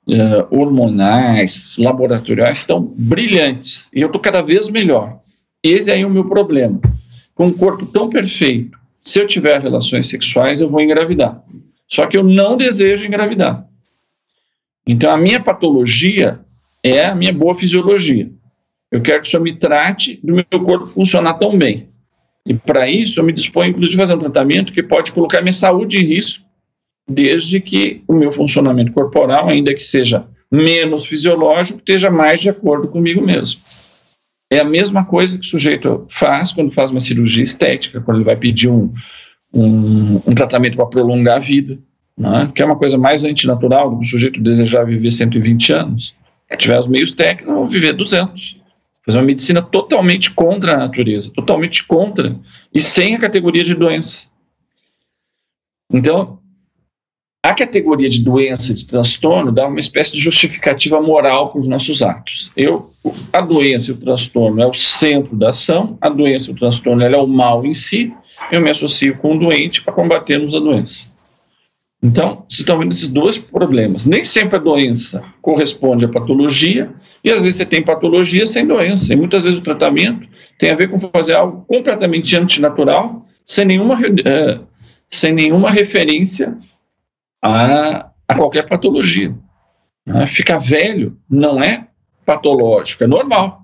D: uh, hormonais, laboratoriais, estão brilhantes. E eu estou cada vez melhor. Esse aí é o meu problema. Com um corpo tão perfeito, se eu tiver relações sexuais, eu vou engravidar. Só que eu não desejo engravidar. Então, a minha patologia é a minha boa fisiologia. Eu quero que o senhor me trate do meu corpo funcionar tão bem. E para isso, eu me disponho, inclusive, a fazer um tratamento que pode colocar minha saúde em risco desde que o meu funcionamento corporal, ainda que seja menos fisiológico, esteja mais de acordo comigo mesmo. É a mesma coisa que o sujeito faz quando faz uma cirurgia estética, quando ele vai pedir um, um, um tratamento para prolongar a vida, né? que é uma coisa mais antinatural do que o sujeito desejar viver 120 anos. Se tiver os meios técnicos, vão viver 200. Fazer uma medicina totalmente contra a natureza, totalmente contra e sem a categoria de doença. Então, a categoria de doença, de transtorno, dá uma espécie de justificativa moral para os nossos atos. Eu, a doença e o transtorno é o centro da ação, a doença e o transtorno é o mal em si, eu me associo com o doente para combatermos a doença. Então, vocês estão vendo esses dois problemas. Nem sempre a doença corresponde à patologia, e às vezes você tem patologia sem doença, e muitas vezes o tratamento tem a ver com fazer algo completamente antinatural, sem nenhuma, uh, sem nenhuma referência a, a qualquer patologia. Né? Ficar velho não é patológico, é normal.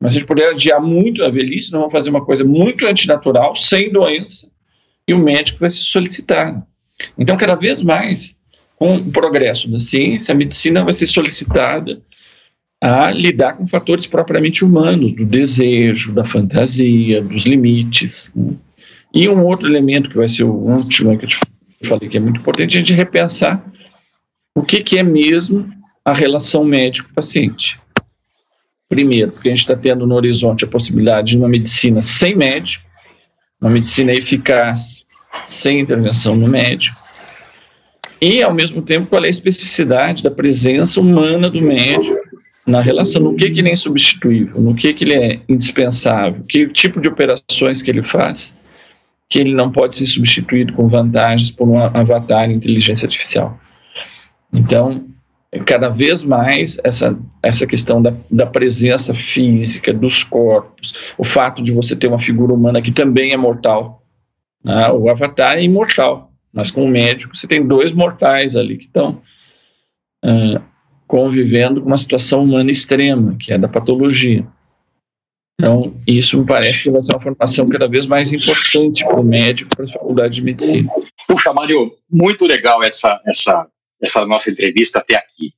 D: Mas se a gente puder adiar muito a velhice, nós vamos fazer uma coisa muito antinatural, sem doença, e o médico vai se solicitar. Então, cada vez mais, com o progresso da ciência, a medicina vai ser solicitada a lidar com fatores propriamente humanos, do desejo, da fantasia, dos limites. Né? E um outro elemento que vai ser o último que eu falei que é muito importante, a gente repensar o que, que é mesmo a relação médico-paciente. Primeiro, porque a gente está tendo no horizonte a possibilidade de uma medicina sem médico, uma medicina eficaz, sem intervenção no médico, e, ao mesmo tempo, qual é a especificidade da presença humana do médico na relação, no que, que ele é insubstituível, no que, que ele é indispensável, que tipo de operações que ele faz, que ele não pode ser substituído com vantagens por um avatar inteligência artificial. Então, cada vez mais essa, essa questão da, da presença física dos corpos, o fato de você ter uma figura humana que também é mortal. Né? O avatar é imortal, mas com o médico você tem dois mortais ali que estão uh, convivendo com uma situação humana extrema, que é da patologia. Então, isso me parece que vai ser uma formação cada vez mais importante para o médico, para a faculdade de medicina.
C: Puxa, Mário, muito legal essa, essa, essa nossa entrevista até aqui.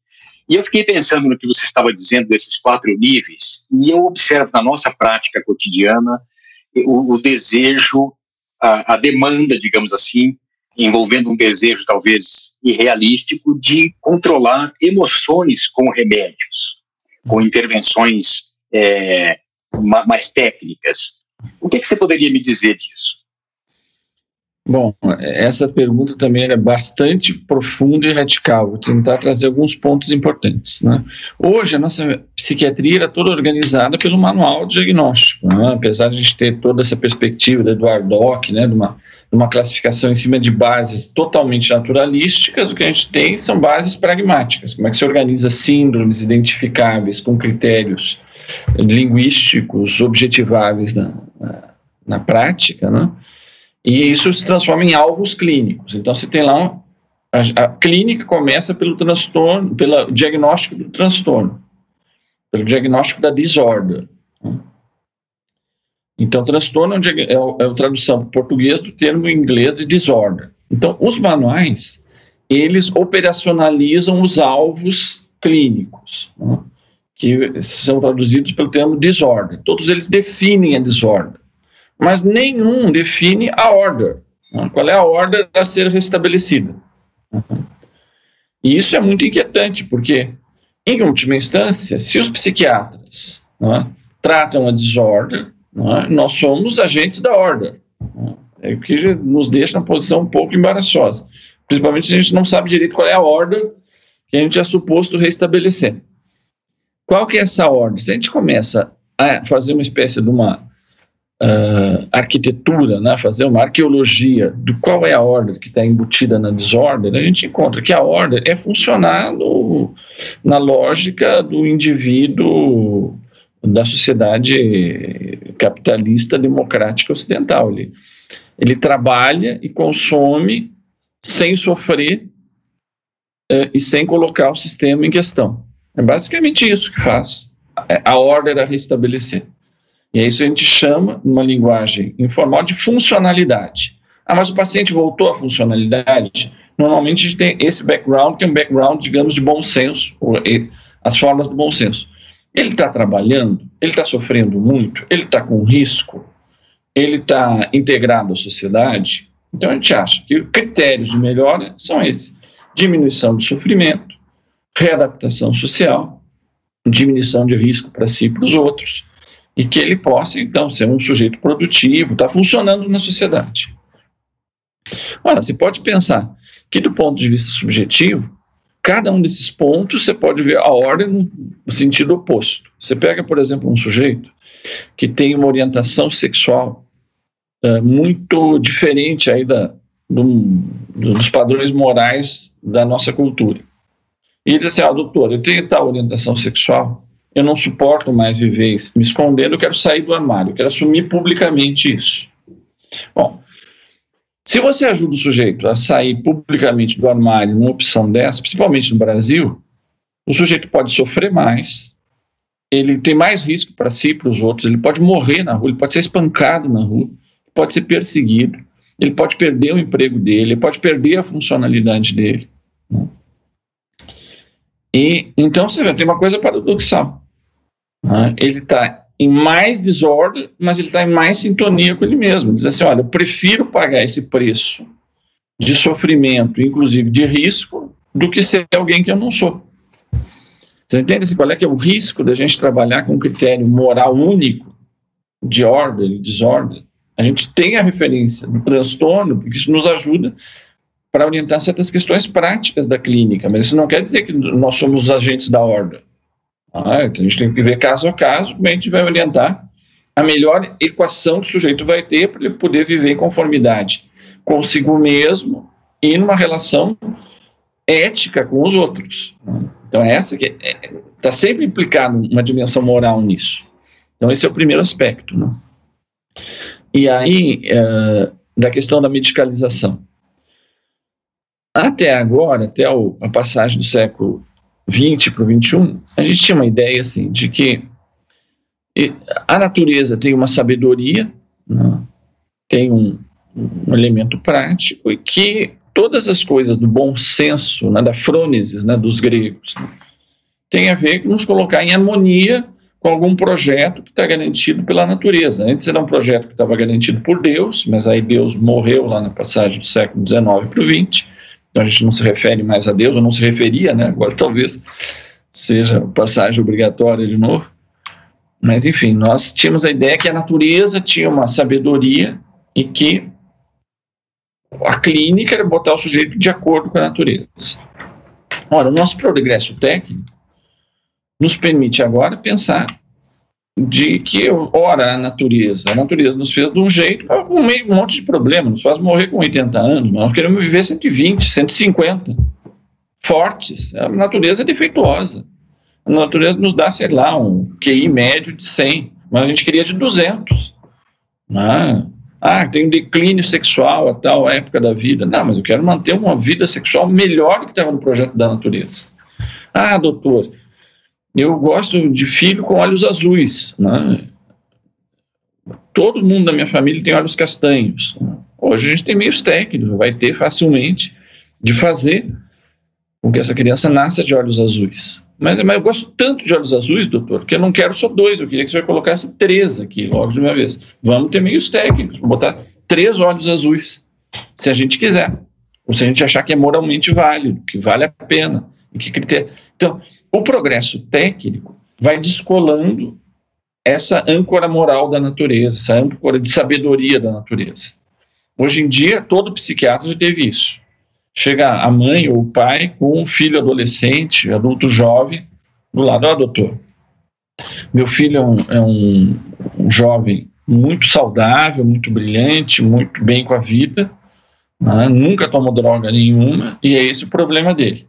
C: E eu fiquei pensando no que você estava dizendo desses quatro níveis, e eu observo na nossa prática cotidiana o, o desejo, a, a demanda, digamos assim, envolvendo um desejo talvez irrealístico de controlar emoções com remédios, com intervenções é, mais técnicas. O que, que você poderia me dizer disso?
D: Bom, essa pergunta também é bastante profunda e radical. Vou tentar trazer alguns pontos importantes. Né? Hoje, a nossa psiquiatria era toda organizada pelo manual de diagnóstico. Né? Apesar de a gente ter toda essa perspectiva do Eduardo Dock, né? de, uma, de uma classificação em cima de bases totalmente naturalísticas, o que a gente tem são bases pragmáticas. Como é que se organiza síndromes identificáveis com critérios linguísticos objetiváveis na, na, na prática, né? E isso se transforma em alvos clínicos. Então, você tem lá um, a, a, clínica começa pelo transtorno, pelo diagnóstico do transtorno, pelo diagnóstico da desordem. Né? Então, transtorno é, é, é a tradução português do termo inglês de desordem. Então, os manuais, eles operacionalizam os alvos clínicos, né? Que são traduzidos pelo termo desordem. Todos eles definem a desordem mas nenhum define a ordem. Qual é a ordem a ser restabelecida? E isso é muito inquietante, porque, em última instância, se os psiquiatras é, tratam a desordem, é, nós somos agentes da ordem. É o que nos deixa na posição um pouco embaraçosa. Principalmente se a gente não sabe direito qual é a ordem que a gente é suposto restabelecer. Qual que é essa ordem? Se a gente começa a fazer uma espécie de uma uh, arquitetura, né, fazer uma arqueologia do qual é a ordem que está embutida na desordem, a gente encontra que a ordem é funcionar no, na lógica do indivíduo da sociedade capitalista democrática ocidental. Ele, ele trabalha e consome sem sofrer uh, e sem colocar o sistema em questão. É basicamente isso que faz a ordem a restabelecer. E é isso a gente chama, numa linguagem informal, de funcionalidade. Ah, mas o paciente voltou à funcionalidade? Normalmente a gente tem esse background, que é um background, digamos, de bom senso, as formas do bom senso. Ele está trabalhando, ele está sofrendo muito, ele está com risco, ele está integrado à sociedade. Então a gente acha que critérios de melhora são esses: diminuição do sofrimento, readaptação social, diminuição de risco para si e para os outros, e que ele possa, então, ser um sujeito produtivo, está funcionando na sociedade. Ora, você pode pensar que, do ponto de vista subjetivo, cada um desses pontos você pode ver a ordem no sentido oposto. Você pega, por exemplo, um sujeito que tem uma orientação sexual é, muito diferente aí da, do, dos padrões morais da nossa cultura. E ele diz assim, ah, doutor, eu tenho tal orientação sexual, eu não suporto mais viver me escondendo, eu quero sair do armário, eu quero assumir publicamente isso. Bom, se você ajuda o sujeito a sair publicamente do armário numa opção dessa, principalmente no Brasil, o sujeito pode sofrer mais, ele tem mais risco para si e para os outros, ele pode morrer na rua, ele pode ser espancado na rua, pode ser perseguido, ele pode perder o emprego dele, ele pode perder a funcionalidade dele. Né? E então você vê, tem uma coisa paradoxal. Né? Ele está em mais desordem, mas ele está em mais sintonia com ele mesmo. Diz assim: olha, eu prefiro pagar esse preço de sofrimento, inclusive de risco, do que ser alguém que eu não sou. Você entende assim, qual é que é o risco da gente trabalhar com um critério moral único de ordem e desordem? A gente tem a referência do transtorno, porque isso nos ajuda para orientar certas questões práticas da clínica, mas isso não quer dizer que nós somos os agentes da ordem. Ah, então a gente tem que ver caso a caso como a gente vai orientar a melhor equação que o sujeito vai ter para ele poder viver em conformidade consigo mesmo e numa relação ética com os outros. Então, essa que está é, tá sempre implicado uma dimensão moral nisso. Então, esse é o primeiro aspecto. Né? E aí, é, da questão da medicalização. Até agora, até o, a passagem do século 20 para o 21, a gente tinha uma ideia assim de que a natureza tem uma sabedoria, né? tem um, um, elemento prático e que todas as coisas do bom senso, né, da frônesis né, dos gregos, né, tem a ver com nos colocar em harmonia com algum projeto que está garantido pela natureza. Antes era um projeto que estava garantido por Deus, mas aí Deus morreu lá na passagem do século XIX para o XX, então a gente não se refere mais a Deus, ou não se referia, né? Agora talvez seja passagem obrigatória de novo. Mas enfim, nós tínhamos a ideia que a natureza tinha uma sabedoria e que a clínica era botar o sujeito de acordo com a natureza. Ora, o nosso progresso técnico nos permite agora pensar de que, ora, a natureza, a natureza nos fez de um jeito, com um monte de problema, nos faz morrer com 80 anos, nós queremos viver 120, 150, fortes. A natureza é defeituosa. A natureza nos dá, sei lá, um QI médio de 100, mas a gente queria de 200. Né? Ah, tem um declínio sexual a tal época da vida. Não, mas eu quero manter uma vida sexual melhor do que estava no projeto da natureza. Ah, doutor, eu gosto de filho com olhos azuis. Né? Todo mundo da minha família tem olhos castanhos. Hoje a gente tem meios técnicos, vai ter facilmente de fazer com que essa criança nasça de olhos azuis. Mas, mas eu gosto tanto de olhos azuis, doutor, que eu não quero só dois, eu queria que você colocasse três aqui logo de uma vez. Vamos ter meios técnicos, botar três olhos azuis, se a gente quiser. Ou se a gente achar que é moralmente válido, que vale a pena. E que critério. Então, o progresso técnico vai descolando essa âncora moral da natureza, essa âncora de sabedoria da natureza. Hoje em dia, todo psiquiatra já teve isso chega a mãe ou o pai com um filho adolescente, adulto jovem, do lado, ó, oh, doutor, meu filho é um, é um, jovem muito saudável, muito brilhante, muito bem com a vida, né? nunca tomou droga nenhuma, e é esse o problema dele.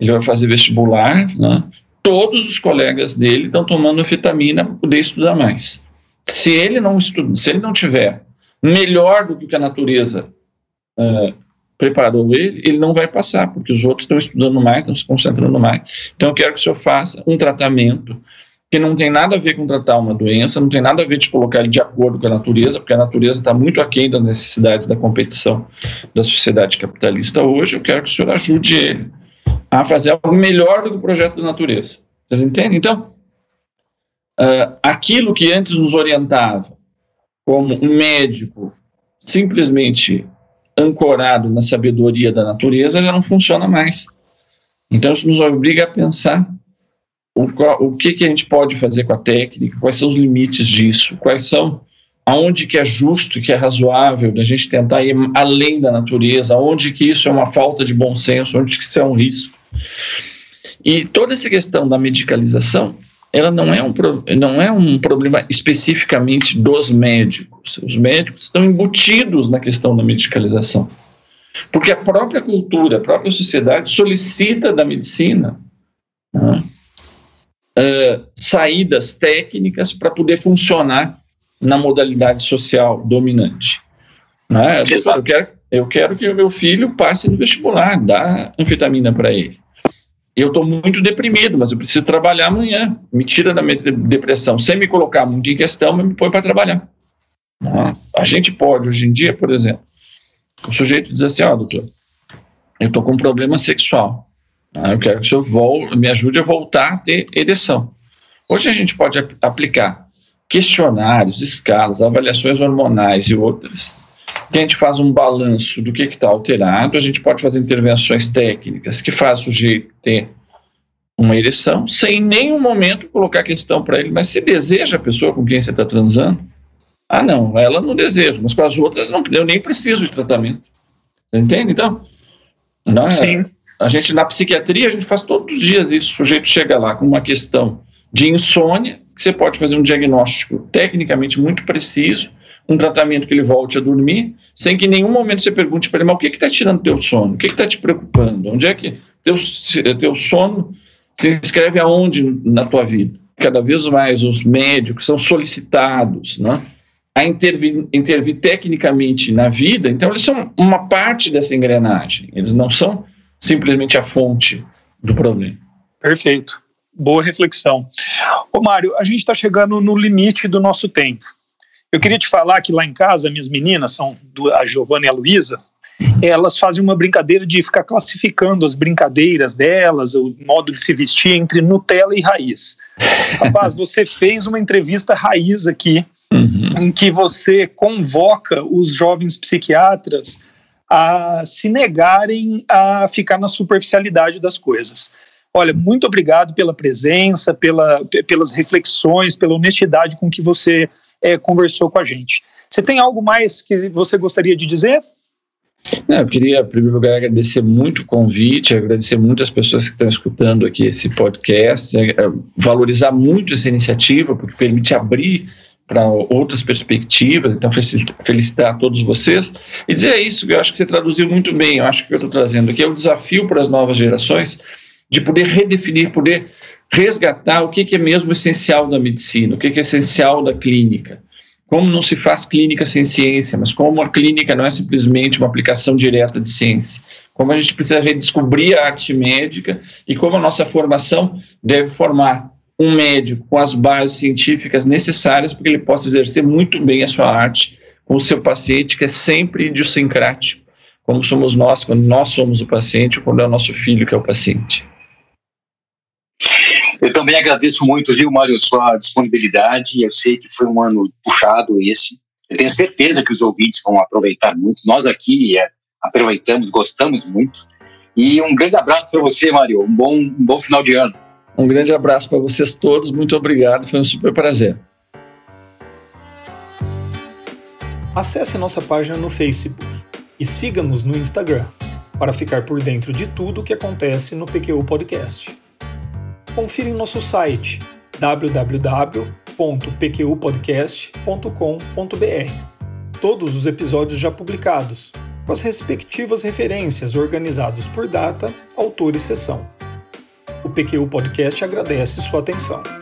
D: Ele vai fazer vestibular, né? todos os colegas dele estão tomando anfetamina para poder estudar mais. Se ele não estuda, se ele não tiver melhor do que a natureza uh, preparou ele, ele não vai passar, porque os outros estão estudando mais, estão se concentrando mais. Então, eu quero que o senhor faça um tratamento que não tem nada a ver com tratar uma doença, não tem nada a ver de colocar ele de acordo com a natureza, porque a natureza está muito aquém das necessidades da competição da sociedade capitalista hoje. Eu quero que o senhor ajude ele a fazer algo melhor do que o projeto da natureza. Vocês entendem? Então, uh, aquilo que antes nos orientava como um médico simplesmente ancorado na sabedoria da natureza já não funciona mais. Então, isso nos obriga a pensar o, o que, que a gente pode fazer com a técnica, quais são os limites disso, quais são aonde que é justo que é razoável da gente tentar ir além da natureza, aonde que isso é uma falta de bom senso, onde que isso é um risco. E toda essa questão da medicalização ela não é um, não é um problema especificamente dos médicos. Os médicos estão embutidos na questão da medicalização. Porque a própria cultura, a própria sociedade solicita da medicina né, uh, saídas técnicas para poder funcionar na modalidade social dominante. Né? Eu, quero, eu quero que o meu filho passe no vestibular, dá anfetamina para ele eu estou muito deprimido, mas eu preciso trabalhar amanhã. Me tira da minha depressão, sem me colocar muito em questão, mas me põe para trabalhar. A gente pode, hoje em dia, por exemplo, O sujeito diz assim: Ó, oh, doutor, eu estou com um problema sexual. Ah, eu quero que o senhor me ajude a voltar a ter ereção. Hoje a gente pode aplicar questionários, escalas, avaliações hormonais e outras, que a gente faz um balanço do que está alterado, a gente pode fazer intervenções técnicas que faz o sujeito ter uma ereção, sem em nenhum momento colocar questão para ele, mas se deseja a pessoa com quem você está transando? Ah, não, ela não deseja, mas com as outras não, eu nem preciso de tratamento. Entende? Então, não é, Sim. a gente na psiquiatria, a gente faz todos os dias isso, o sujeito chega lá com uma questão de insônia, você pode fazer um diagnóstico tecnicamente muito preciso, um tratamento que ele volte a dormir, sem que em nenhum momento você pergunte para ele, mas o que está tirando teu sono? O que está te preocupando? Onde é que teu, teu sono se inscreve aonde na tua vida? Cada vez mais os médicos são solicitados né, a intervir, intervir tecnicamente na vida, então eles são uma parte dessa engrenagem, eles não são simplesmente a fonte do problema.
A: Perfeito. Boa reflexão. Ô Mário, a gente está chegando no limite do nosso tempo. Eu queria te falar que lá em casa, minhas meninas, são a Giovana e a Luísa, elas fazem uma brincadeira de ficar classificando as brincadeiras delas, o modo de se vestir entre Nutella e raiz. Rapaz, você fez uma entrevista raiz aqui, uhum. em que você convoca os jovens psiquiatras a se negarem a ficar na superficialidade das coisas. Olha, muito obrigado pela presença, pela, pelas reflexões, pela honestidade com que você é, conversou com a gente. Você tem algo mais que você gostaria de dizer?
D: Não, eu queria, em primeiro lugar, agradecer muito o convite, agradecer muito as pessoas que estão escutando aqui esse podcast, é, é, valorizar muito essa iniciativa, porque permite abrir para outras perspectivas. Então, felicitar a todos vocês e dizer isso que eu acho que você traduziu muito bem. Eu acho que eu estou trazendo aqui é um desafio para as novas gerações de poder redefinir, poder resgatar o que, é mesmo essencial da medicina, o que, que é essencial da clínica. Como não se faz clínica sem ciência, mas como a clínica não é simplesmente uma aplicação direta de ciência. Como a gente precisa redescobrir a arte médica e como a nossa formação deve formar um médico com as bases científicas necessárias para que ele possa exercer muito bem a sua arte com o seu paciente, que é sempre idiosincrático, como somos nós, quando nós somos o paciente ou quando é o nosso filho que é o paciente.
C: Eu também agradeço muito, viu, Mário, sua disponibilidade. Eu sei que foi um ano puxado esse. Eu tenho certeza que os ouvintes vão aproveitar muito. Nós aqui é, aproveitamos, gostamos muito. E um grande abraço para você, Mário. Um bom, um bom final de ano.
D: Um grande abraço para vocês todos. Muito obrigado. Foi um super prazer.
A: Acesse nossa página no Facebook e siga-nos no Instagram para ficar por dentro de tudo o que acontece no PQU Podcast confira em nosso site www.pqpodcast.com.br. Todos os episódios já publicados, com as respectivas referências organizados por data, autor e sessão. O PQU Podcast agradece sua atenção.